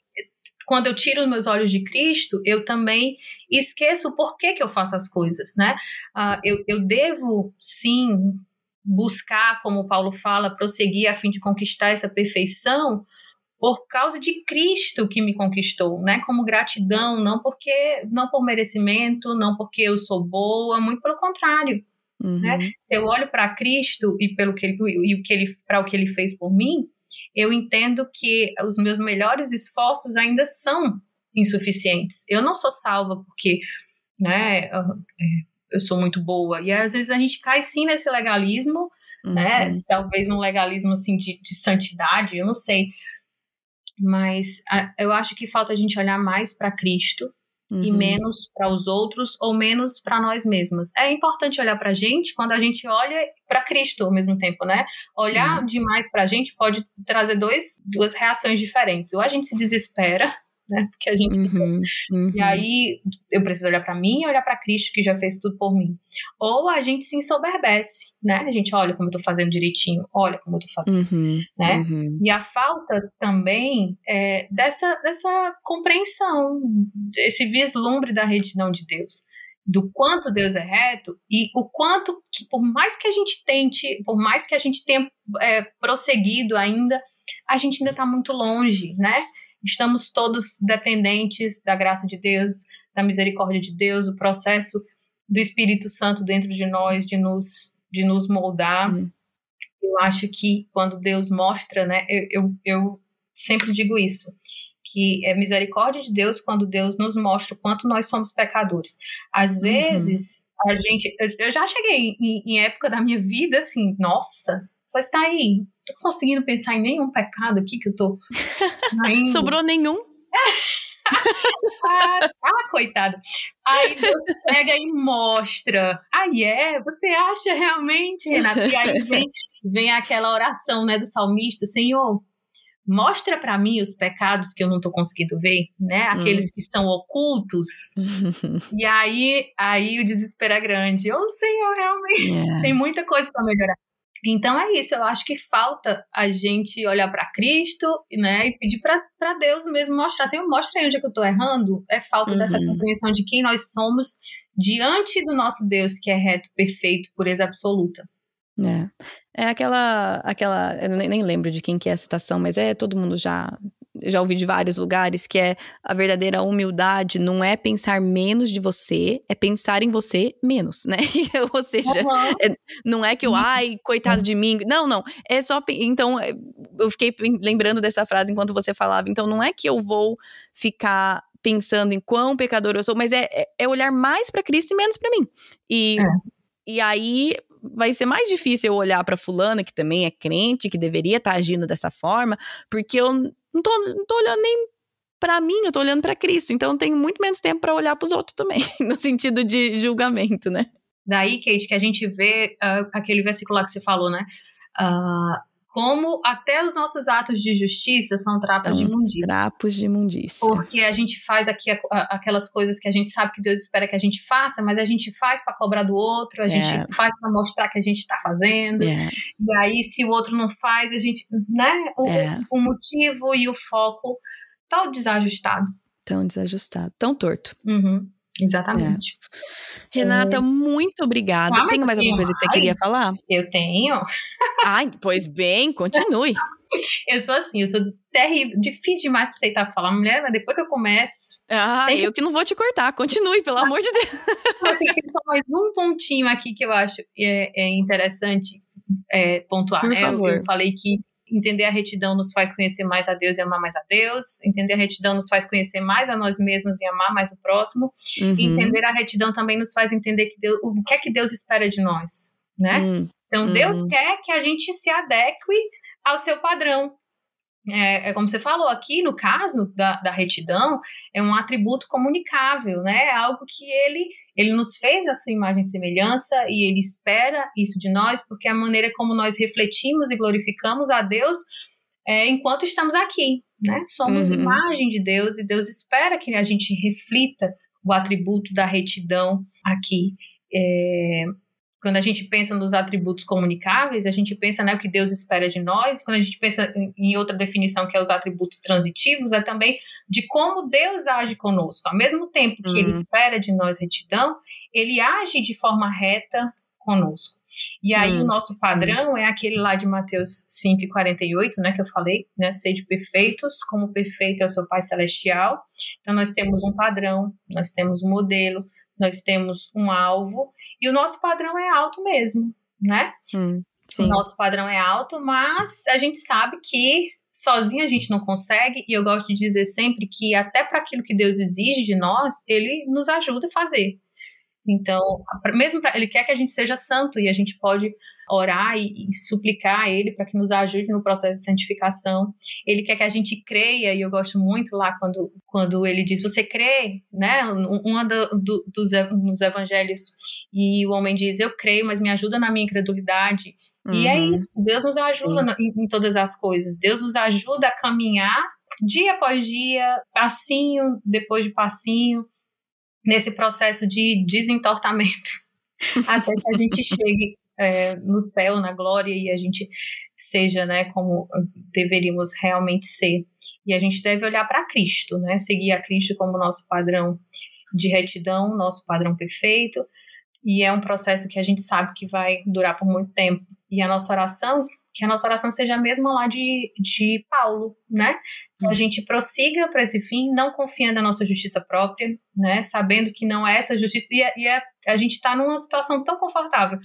S2: quando eu tiro os meus olhos de Cristo, eu também esqueço o porquê que eu faço as coisas, né? Uh, eu, eu devo, sim, buscar, como Paulo fala, prosseguir a fim de conquistar essa perfeição por causa de Cristo que me conquistou, né? Como gratidão, não porque não por merecimento, não porque eu sou boa, muito pelo contrário. Uhum. Né? Se eu olho para Cristo e pelo que ele, e o que ele para o que ele fez por mim, eu entendo que os meus melhores esforços ainda são insuficientes. Eu não sou salva porque, né? Eu sou muito boa. E às vezes a gente cai sim nesse legalismo, né? uhum. né? Talvez um legalismo assim de, de santidade, eu não sei. Mas a, eu acho que falta a gente olhar mais para Cristo uhum. e menos para os outros ou menos para nós mesmos. É importante olhar para a gente quando a gente olha para Cristo ao mesmo tempo, né? Olhar uhum. demais para a gente pode trazer dois, duas reações diferentes. Ou a gente se desespera né? [LAUGHS] Porque a gente.
S1: Uhum, uhum.
S2: E aí eu preciso olhar para mim e olhar para Cristo que já fez tudo por mim. Ou a gente se ensoberbece, né? A gente olha como eu tô fazendo direitinho, olha como eu tô fazendo,
S1: uhum,
S2: né?
S1: Uhum.
S2: E a falta também é dessa, dessa compreensão, esse vislumbre da retidão de Deus. Do quanto Deus é reto e o quanto que, por mais que a gente tente, por mais que a gente tenha é, prosseguido ainda, a gente ainda está muito longe, né? Estamos todos dependentes da graça de Deus, da misericórdia de Deus, o processo do Espírito Santo dentro de nós de nos, de nos moldar. Hum. Eu acho que quando Deus mostra, né, eu, eu, eu sempre digo isso, que é misericórdia de Deus quando Deus nos mostra o quanto nós somos pecadores. Às uhum. vezes, uhum. a gente. Eu, eu já cheguei em, em, época da minha vida assim, nossa, pois tá aí, tô conseguindo pensar em nenhum pecado aqui que eu tô.
S1: Sobrou nenhum? [LAUGHS]
S2: ah, ah, coitado. Aí você pega e mostra. Aí é, você acha realmente, Renata? E aí vem, vem aquela oração né, do salmista: Senhor, mostra para mim os pecados que eu não tô conseguindo ver, né? Aqueles hum. que são ocultos. e aí, aí o desespero é grande. Ô, oh, Senhor, realmente yeah. [LAUGHS] É. tem muita coisa para melhorar. Então é isso, eu acho que falta a gente olhar para Cristo, né, e pedir para Deus mesmo mostrar, assim, mostra aí onde é que eu estou errando, é falta uhum. dessa compreensão de quem nós somos diante do nosso Deus que é reto, perfeito, pureza absoluta.
S1: É. É aquela, aquela, eu nem lembro de quem que é a citação, mas é todo mundo já já ouvi de vários lugares, que é a verdadeira humildade não é pensar menos de você, é pensar em você menos, né? [LAUGHS] Ou seja, uhum. é, não é que eu, ai, coitado de mim. Não, não. É só. Então, é, eu fiquei lembrando dessa frase enquanto você falava. Então, não é que eu vou ficar pensando em quão pecador eu sou, mas é, é, é olhar mais para Cristo e menos para mim. E, é. e aí vai ser mais difícil eu olhar para fulana que também é crente, que deveria estar tá agindo dessa forma, porque eu não tô, não tô olhando nem para mim, eu tô olhando para Cristo. Então eu tenho muito menos tempo para olhar para os outros também, [LAUGHS] no sentido de julgamento, né?
S2: Daí, Kate, que a gente vê uh, aquele versículo lá que você falou, né? Uh, como até os nossos atos de justiça são trapos são de imundícia.
S1: Trapos de imundícia.
S2: Porque a gente faz aqui a, a, aquelas coisas que a gente sabe que Deus espera que a gente faça, mas a gente faz para cobrar do outro, a gente é. faz para mostrar que a gente está fazendo. É. E aí, se o outro não faz, a gente, né? O, é. o motivo e o foco tá desajustado.
S1: Tão desajustado, tão torto.
S2: Uhum. Exatamente.
S1: É. Renata, é... muito obrigada. Ah, Tem mais alguma coisa que você queria falar?
S2: Eu tenho.
S1: Ai, pois bem, continue. [LAUGHS]
S2: eu sou assim, eu sou terrível, difícil demais pra aceitar falar, mulher, mas depois que eu começo.
S1: Ah, eu que... que não vou te cortar, continue, pelo amor de Deus. [LAUGHS]
S2: assim, tem só mais um pontinho aqui que eu acho é, é interessante é, pontuar.
S1: Por favor.
S2: Eu, eu falei que Entender a retidão nos faz conhecer mais a Deus e amar mais a Deus. Entender a retidão nos faz conhecer mais a nós mesmos e amar mais o próximo. Uhum. Entender a retidão também nos faz entender que Deus, o que é que Deus espera de nós, né? Uhum. Então Deus uhum. quer que a gente se adeque ao seu padrão. É, é, como você falou aqui, no caso da, da retidão, é um atributo comunicável, né? É algo que ele ele nos fez a sua imagem e semelhança e ele espera isso de nós, porque a maneira como nós refletimos e glorificamos a Deus é, enquanto estamos aqui, né? Somos uhum. imagem de Deus e Deus espera que a gente reflita o atributo da retidão aqui. É, quando a gente pensa nos atributos comunicáveis, a gente pensa né, o que Deus espera de nós. Quando a gente pensa em outra definição, que é os atributos transitivos, é também de como Deus age conosco. Ao mesmo tempo que uhum. Ele espera de nós retidão, Ele age de forma reta conosco. E aí uhum. o nosso padrão é aquele lá de Mateus 5,48, né, que eu falei, né, sede perfeitos, como perfeito é o seu Pai Celestial. Então nós temos um padrão, nós temos um modelo, nós temos um alvo e o nosso padrão é alto mesmo, né? Hum, o nosso padrão é alto, mas a gente sabe que sozinho a gente não consegue e eu gosto de dizer sempre que até para aquilo que Deus exige de nós, ele nos ajuda a fazer. Então, mesmo pra, ele quer que a gente seja santo e a gente pode orar e, e suplicar a ele para que nos ajude no processo de santificação. Ele quer que a gente creia e eu gosto muito lá quando, quando ele diz você crê, né? Um do, dos nos evangelhos e o homem diz eu creio, mas me ajuda na minha incredulidade. Uhum. E é uhum. isso. Deus nos ajuda na, em, em todas as coisas. Deus nos ajuda a caminhar dia após dia, passinho depois de passinho nesse processo de desentortamento, [LAUGHS] até que a gente chegue é, no céu, na glória, e a gente seja, né, como deveríamos realmente ser. E a gente deve olhar para Cristo, né, seguir a Cristo como nosso padrão de retidão, nosso padrão perfeito, e é um processo que a gente sabe que vai durar por muito tempo. E a nossa oração que a nossa oração seja a mesma lá de, de Paulo, né? Que a uhum. gente prossiga para esse fim, não confiando na nossa justiça própria, né? Sabendo que não é essa justiça, e, é, e é, a gente está numa situação tão confortável.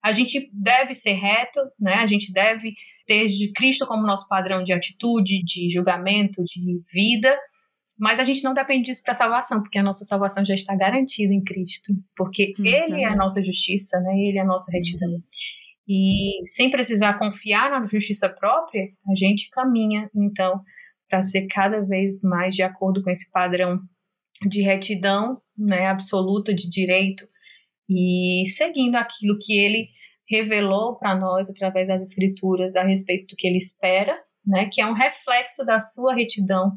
S2: A gente deve ser reto, né? A gente deve ter de Cristo como nosso padrão de atitude, de julgamento, de vida, mas a gente não depende disso para salvação, porque a nossa salvação já está garantida em Cristo, porque Ele é a nossa justiça, né? Ele é a nossa retidão. E sem precisar confiar na justiça própria, a gente caminha, então, para ser cada vez mais de acordo com esse padrão de retidão né, absoluta de direito e seguindo aquilo que ele revelou para nós através das escrituras a respeito do que ele espera, né, que é um reflexo da sua retidão,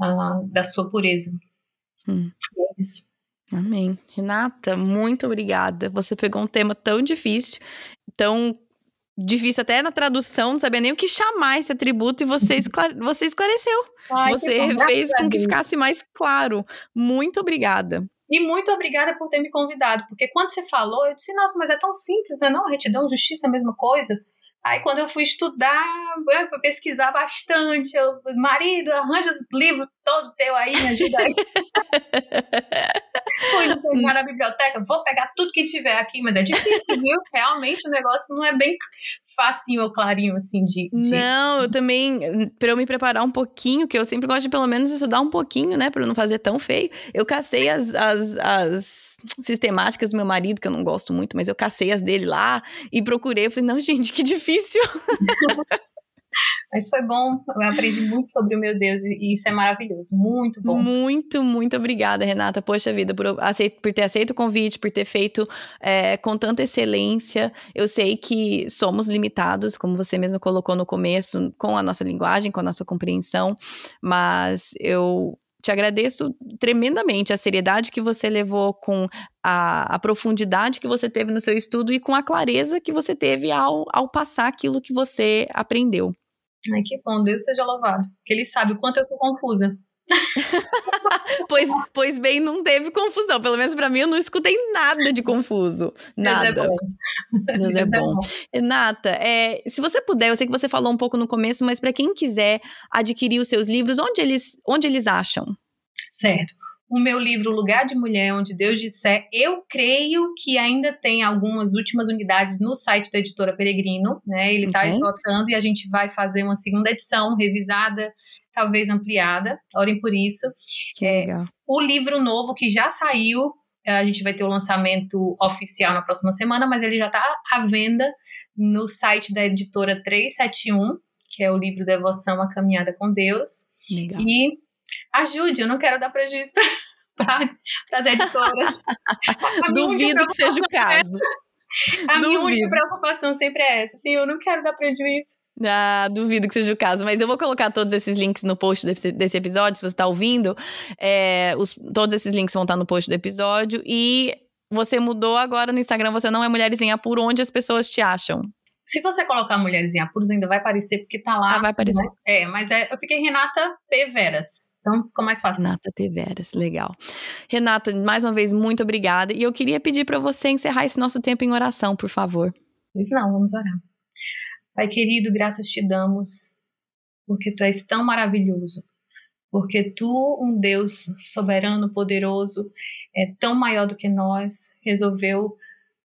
S2: uh, da sua pureza.
S1: Hum. É isso. Amém. Renata, muito obrigada. Você pegou um tema tão difícil, tão difícil até na tradução, não sabia nem o que chamar esse atributo e você, [LAUGHS] esclare... você esclareceu. Ai, você fez com que ficasse mais claro. Muito obrigada.
S2: E muito obrigada por ter me convidado, porque quando você falou, eu disse, nossa, mas é tão simples, não é não? Retidão, justiça, a mesma coisa. Aí quando eu fui estudar, eu pesquisar bastante, eu, marido, arranja os livros todo teu aí, me ajuda aí. [LAUGHS] fui na biblioteca, vou pegar tudo que tiver aqui, mas é difícil, viu? [LAUGHS] Realmente o negócio não é bem facinho ou clarinho, assim, de, de...
S1: Não, eu também, para eu me preparar um pouquinho, que eu sempre gosto de pelo menos estudar um pouquinho, né, para não fazer tão feio, eu cacei as, as, as sistemáticas do meu marido, que eu não gosto muito, mas eu cacei as dele lá e procurei. Eu falei, não, gente, que difícil. [LAUGHS]
S2: Mas foi bom, eu aprendi muito sobre o meu Deus e isso é maravilhoso, muito bom.
S1: Muito, muito obrigada, Renata. Poxa vida, por, aceito, por ter aceito o convite, por ter feito é, com tanta excelência. Eu sei que somos limitados, como você mesmo colocou no começo, com a nossa linguagem, com a nossa compreensão, mas eu te agradeço tremendamente a seriedade que você levou com a, a, profundidade que você teve no seu estudo e com a clareza que você teve ao, ao passar aquilo que você aprendeu.
S2: Ai, que bom, Deus seja louvado. Porque ele sabe o quanto eu sou confusa. [LAUGHS]
S1: pois, pois bem, não teve confusão. Pelo menos para mim, eu não escutei nada de confuso. Nada. Deus é bom. Deus, é, bom. é bom. Renata, é, se você puder, eu sei que você falou um pouco no começo, mas para quem quiser adquirir os seus livros, onde eles, onde eles acham?
S2: Certo o meu livro Lugar de Mulher, onde Deus disser, eu creio que ainda tem algumas últimas unidades no site da editora Peregrino, né? Ele está okay. esgotando e a gente vai fazer uma segunda edição revisada, talvez ampliada. Orem por isso.
S1: Que é, legal.
S2: O livro novo que já saiu, a gente vai ter o lançamento oficial na próxima semana, mas ele já está à venda no site da editora 371, que é o livro Devoção à Caminhada com Deus.
S1: Legal.
S2: E ajude, eu não quero dar prejuízo para [LAUGHS] as editoras.
S1: Duvido que seja o caso.
S2: A duvido. minha única preocupação sempre é essa, assim, eu não quero dar prejuízo.
S1: Ah, duvido que seja o caso, mas eu vou colocar todos esses links no post desse, desse episódio, se você está ouvindo. É, os, todos esses links vão estar no post do episódio. E você mudou agora no Instagram, você não é Mulheres em Apuro, onde as pessoas te acham?
S2: Se você colocar Mulheres em Apuros, ainda vai aparecer, porque tá lá.
S1: Ah, vai aparecer. Né?
S2: É, mas é, eu fiquei Renata P. Veras. Então ficou mais fácil.
S1: Renata P. Veras, legal. Renata, mais uma vez, muito obrigada. E eu queria pedir para você encerrar esse nosso tempo em oração, por favor.
S2: Pois não, vamos orar. Pai querido, graças te damos, porque tu és tão maravilhoso. Porque tu, um Deus soberano, poderoso, é tão maior do que nós, resolveu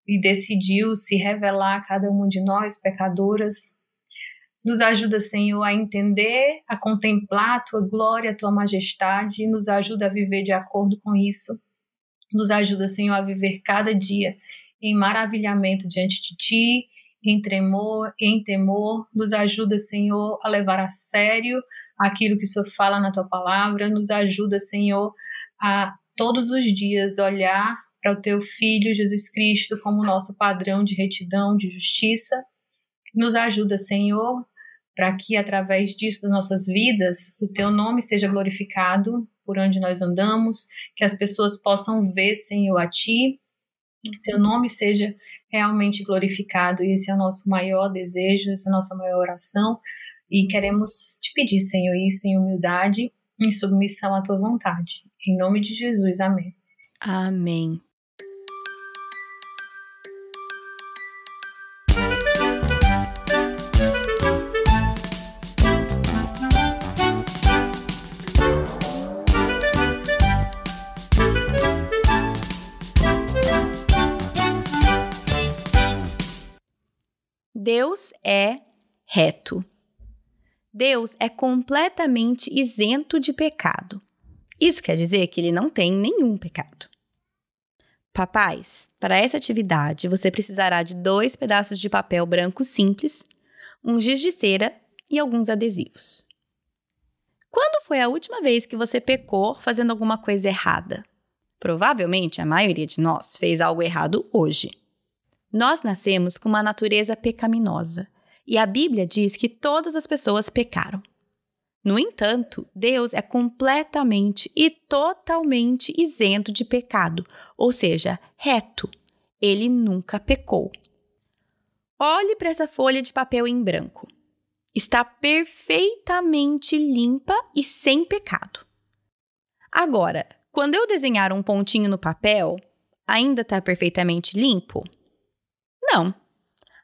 S2: e decidiu se revelar a cada uma de nós, pecadoras. Nos ajuda, Senhor, a entender, a contemplar a tua glória, a tua majestade, e nos ajuda a viver de acordo com isso. Nos ajuda, Senhor, a viver cada dia em maravilhamento diante de ti, em tremor, em temor. Nos ajuda, Senhor, a levar a sério aquilo que o Senhor fala na tua palavra. Nos ajuda, Senhor, a todos os dias olhar para o teu Filho Jesus Cristo como nosso padrão de retidão, de justiça. Nos ajuda, Senhor, para que através disso das nossas vidas o teu nome seja glorificado por onde nós andamos, que as pessoas possam ver, Senhor, a ti, seu nome seja realmente glorificado. E esse é o nosso maior desejo, essa é a nossa maior oração. E queremos te pedir, Senhor, isso em humildade, em submissão à tua vontade. Em nome de Jesus, amém.
S1: Amém. Deus é reto. Deus é completamente isento de pecado. Isso quer dizer que ele não tem nenhum pecado. Papais, para essa atividade você precisará de dois pedaços de papel branco simples, um giz de cera e alguns adesivos. Quando foi a última vez que você pecou fazendo alguma coisa errada? Provavelmente a maioria de nós fez algo errado hoje. Nós nascemos com uma natureza pecaminosa e a Bíblia diz que todas as pessoas pecaram. No entanto, Deus é completamente e totalmente isento de pecado, ou seja, reto. Ele nunca pecou. Olhe para essa folha de papel em branco. Está perfeitamente limpa e sem pecado. Agora, quando eu desenhar um pontinho no papel, ainda está perfeitamente limpo? Não.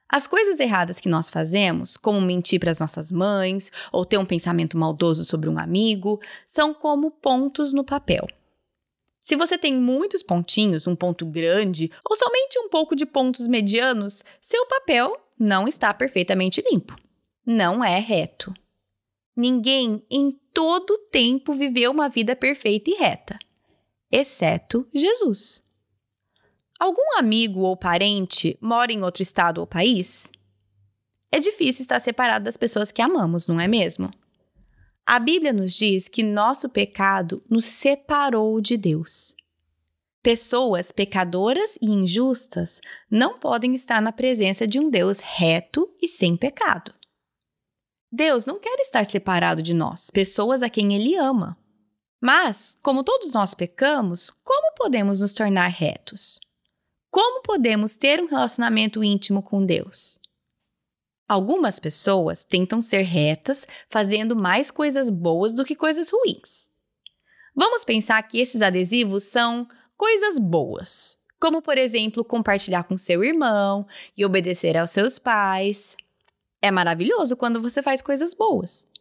S1: As coisas erradas que nós fazemos, como mentir para as nossas mães ou ter um pensamento maldoso sobre um amigo, são como pontos no papel. Se você tem muitos pontinhos, um ponto grande ou somente um pouco de pontos medianos, seu papel não está perfeitamente limpo. Não é reto. Ninguém em todo tempo viveu uma vida perfeita e reta, exceto Jesus. Algum amigo ou parente mora em outro estado ou país? É difícil estar separado das pessoas que amamos, não é mesmo? A Bíblia nos diz que nosso pecado nos separou de Deus. Pessoas pecadoras e injustas não podem estar na presença de um Deus reto e sem pecado. Deus não quer estar separado de nós, pessoas a quem Ele ama. Mas, como todos nós pecamos, como podemos nos tornar retos? Como podemos ter um relacionamento íntimo com Deus? Algumas pessoas tentam ser retas fazendo mais coisas boas do que coisas ruins. Vamos pensar que esses adesivos são coisas boas, como por exemplo compartilhar com seu irmão e obedecer aos seus pais. É maravilhoso quando você faz coisas boas.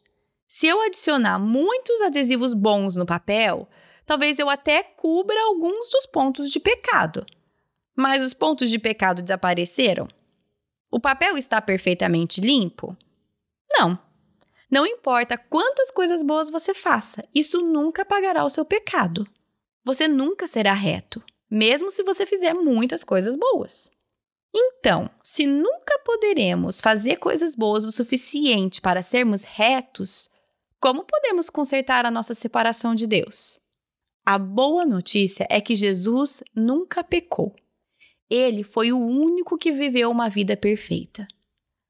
S1: Se eu adicionar muitos adesivos bons no papel, talvez eu até cubra alguns dos pontos de pecado. Mas os pontos de pecado desapareceram? O papel está perfeitamente limpo? Não. Não importa quantas coisas boas você faça, isso nunca apagará o seu pecado. Você nunca será reto, mesmo se você fizer muitas coisas boas. Então, se nunca poderemos fazer coisas boas o suficiente para sermos retos, como podemos consertar a nossa separação de Deus? A boa notícia é que Jesus nunca pecou. Ele foi o único que viveu uma vida perfeita.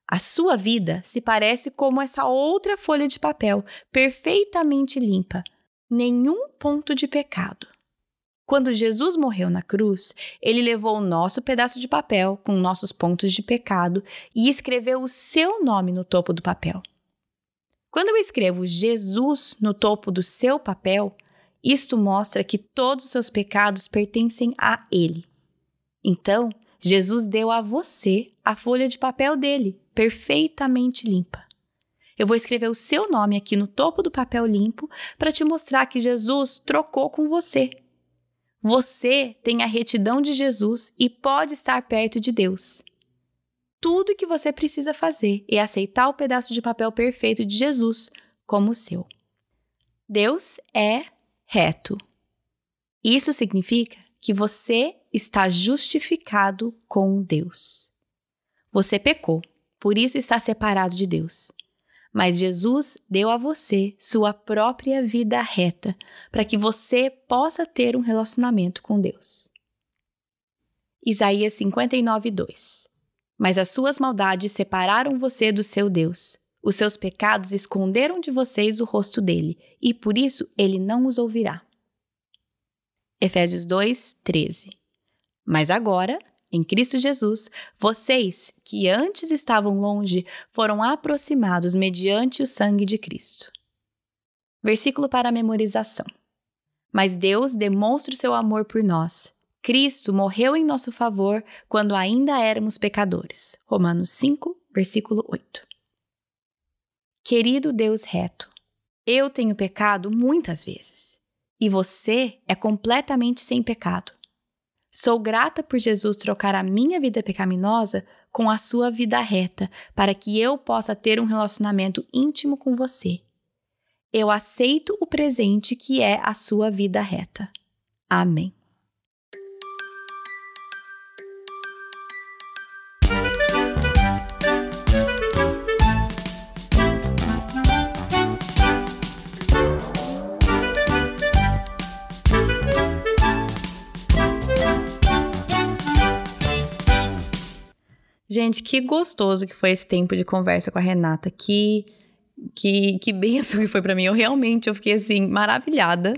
S1: A sua vida se parece como essa outra folha de papel, perfeitamente limpa, nenhum ponto de pecado. Quando Jesus morreu na cruz, ele levou o nosso pedaço de papel com nossos pontos de pecado e escreveu o seu nome no topo do papel. Quando eu escrevo Jesus no topo do seu papel, isso mostra que todos os seus pecados pertencem a Ele. Então, Jesus deu a você a folha de papel dele, perfeitamente limpa. Eu vou escrever o seu nome aqui no topo do papel limpo para te mostrar que Jesus trocou com você. Você tem a retidão de Jesus e pode estar perto de Deus. Tudo que você precisa fazer é aceitar o pedaço de papel perfeito de Jesus como seu. Deus é reto. Isso significa que você está justificado com Deus. Você pecou, por isso está separado de Deus. Mas Jesus deu a você sua própria vida reta para que você possa ter um relacionamento com Deus. Isaías 59, 2 Mas as suas maldades separaram você do seu Deus. Os seus pecados esconderam de vocês o rosto dele, e por isso ele não os ouvirá. Efésios 2, 13 mas agora, em Cristo Jesus, vocês que antes estavam longe foram aproximados mediante o sangue de Cristo. Versículo para memorização. Mas Deus demonstra o seu amor por nós. Cristo morreu em nosso favor quando ainda éramos pecadores. Romanos 5, versículo 8. Querido Deus reto, eu tenho pecado muitas vezes e você é completamente sem pecado. Sou grata por Jesus trocar a minha vida pecaminosa com a sua vida reta, para que eu possa ter um relacionamento íntimo com você. Eu aceito o presente que é a sua vida reta. Amém. Gente, que gostoso que foi esse tempo de conversa com a Renata. Que que, que benção que foi para mim. Eu realmente eu fiquei assim maravilhada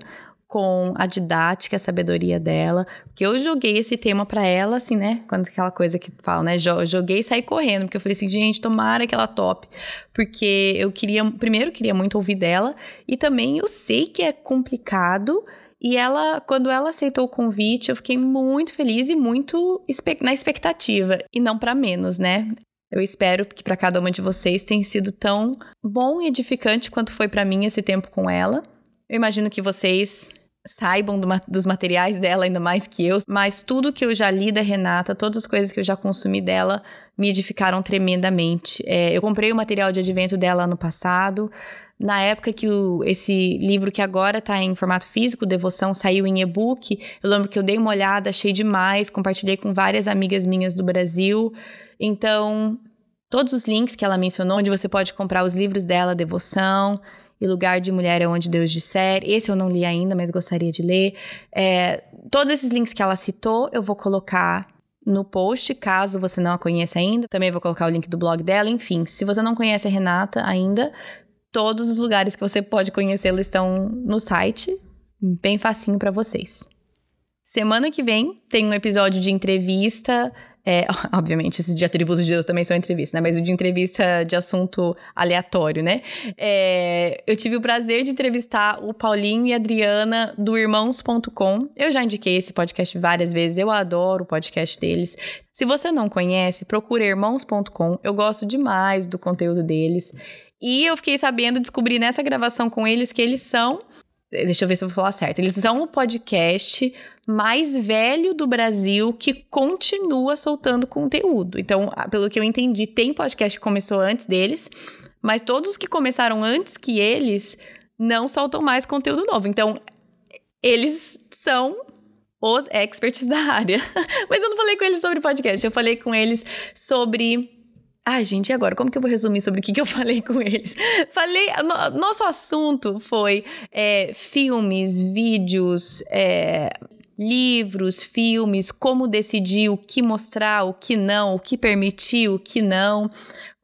S1: com a didática, a sabedoria dela, porque eu joguei esse tema para ela assim, né? Quando aquela coisa que fala, né? Joguei e saí correndo, porque eu falei assim, gente, tomara que ela top, porque eu queria, primeiro queria muito ouvir dela e também eu sei que é complicado e ela, quando ela aceitou o convite, eu fiquei muito feliz e muito na expectativa. E não para menos, né? Eu espero que para cada uma de vocês tenha sido tão bom e edificante quanto foi para mim esse tempo com ela. Eu imagino que vocês saibam do, dos materiais dela ainda mais que eu, mas tudo que eu já li da Renata, todas as coisas que eu já consumi dela, me edificaram tremendamente. É, eu comprei o material de advento dela ano passado. Na época que o, esse livro, que agora está em formato físico, Devoção, saiu em e-book, eu lembro que eu dei uma olhada, achei demais, compartilhei com várias amigas minhas do Brasil. Então, todos os links que ela mencionou, onde você pode comprar os livros dela, Devoção e Lugar de Mulher é Onde Deus Disser. Esse eu não li ainda, mas gostaria de ler. É, todos esses links que ela citou, eu vou colocar no post, caso você não a conheça ainda. Também vou colocar o link do blog dela. Enfim, se você não conhece a Renata ainda, todos os lugares que você pode conhecê-la estão no site, bem facinho para vocês. Semana que vem tem um episódio de entrevista é, [LAUGHS] obviamente, esses de atributos de Deus também são entrevistas, né? Mas o de entrevista de assunto aleatório, né? É, eu tive o prazer de entrevistar o Paulinho e a Adriana do Irmãos.com. Eu já indiquei esse podcast várias vezes, eu adoro o podcast deles. Se você não conhece, procure Irmãos.com. Eu gosto demais do conteúdo deles. E eu fiquei sabendo, descobri nessa gravação com eles que eles são Deixa eu ver se eu vou falar certo. Eles são o podcast mais velho do Brasil que continua soltando conteúdo. Então, pelo que eu entendi, tem podcast que começou antes deles, mas todos os que começaram antes que eles não soltam mais conteúdo novo. Então, eles são os experts [LAUGHS] da área. mas eu não falei com eles sobre podcast, eu falei com eles sobre Ai, gente, e agora? Como que eu vou resumir sobre o que, que eu [LAUGHS] falei com eles? Falei. No, nosso assunto foi é, filmes, vídeos, é, livros, filmes, como decidir o que mostrar, o que não, o que permitir, o que não.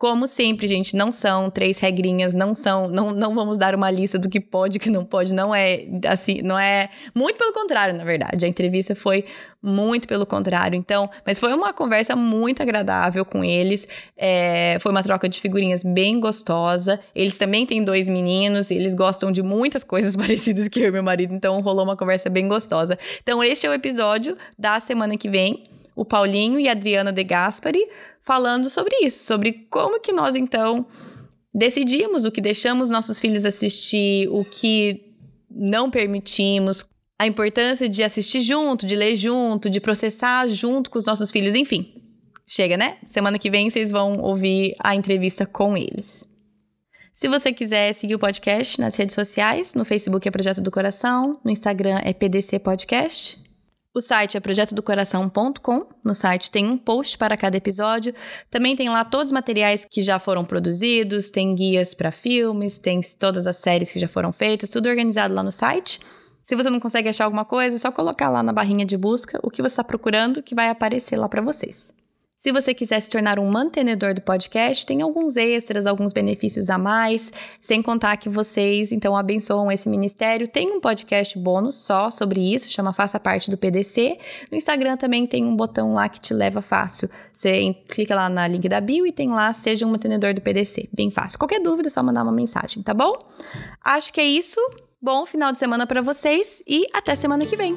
S1: Como sempre, gente, não são três regrinhas, não são, não, não vamos dar uma lista do que pode e que não pode, não é assim, não é, muito pelo contrário, na verdade. A entrevista foi muito pelo contrário. Então, mas foi uma conversa muito agradável com eles. É, foi uma troca de figurinhas bem gostosa. Eles também têm dois meninos eles gostam de muitas coisas [LAUGHS] parecidas que eu e meu marido. Então, rolou uma conversa bem gostosa. Então, este é o episódio da semana que vem. O Paulinho e a Adriana De Gaspari falando sobre isso, sobre como que nós então decidimos o que deixamos nossos filhos assistir, o que não permitimos, a importância de assistir junto, de ler junto, de processar junto com os nossos filhos, enfim. Chega, né? Semana que vem vocês vão ouvir a entrevista com eles. Se você quiser seguir o podcast nas redes sociais, no Facebook é Projeto do Coração, no Instagram é PDC Podcast o site é projetodocoração.com. No site tem um post para cada episódio. Também tem lá todos os materiais que já foram produzidos, tem guias para filmes, tem todas as séries que já foram feitas, tudo organizado lá no site. Se você não consegue achar alguma coisa, é só colocar lá na barrinha de busca o que você está procurando que vai aparecer lá para vocês. Se você quiser se tornar um mantenedor do podcast, tem alguns extras, alguns benefícios a mais, sem contar que vocês então abençoam esse ministério. Tem um podcast bônus só sobre isso, chama Faça Parte do PDC. No Instagram também tem um botão lá que te leva fácil. Você clica lá na link da bio e tem lá Seja um mantenedor do PDC. Bem fácil. Qualquer dúvida é só mandar uma mensagem, tá bom? Acho que é isso. Bom final de semana para vocês e até semana que vem.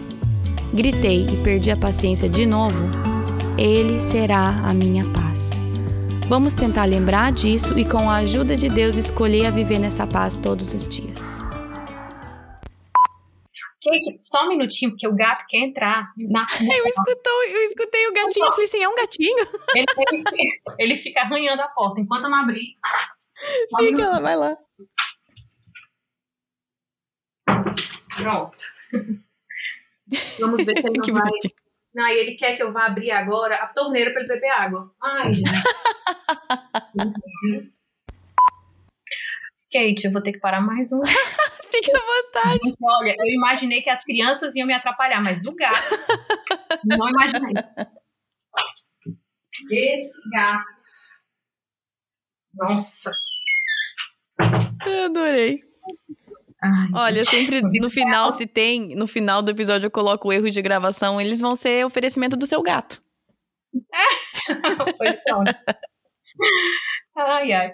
S1: Gritei e perdi a paciência de novo. Ele será a minha paz. Vamos tentar lembrar disso e, com a ajuda de Deus, escolher a viver nessa paz todos os dias.
S2: Kate, só um minutinho, porque o gato quer entrar. Na... [LAUGHS]
S1: Eu, escutou, eu escutei o gatinho, eu falei assim, é um gatinho? [LAUGHS]
S2: Ele, ele, ele fica arranhando a porta enquanto eu não abri.
S1: Fica lá, vai lá.
S2: Pronto. Vamos ver se ele [LAUGHS] não vai. Não, aí ele quer que eu vá abrir agora a torneira para ele beber água. Ai, gente. [LAUGHS] Kate, eu vou ter que parar mais um. [LAUGHS]
S1: Fica à vontade.
S2: Gente, olha, eu imaginei que as crianças iam me atrapalhar, mas o gato. não imaginei. Esse gato. Nossa.
S1: Eu adorei. Ai, Olha, gente, sempre [LAUGHS] no final, se tem, no final do episódio eu coloco o erro de gravação, eles vão ser oferecimento do seu gato. [LAUGHS]
S2: pois pronto. [LAUGHS] Ai, ai.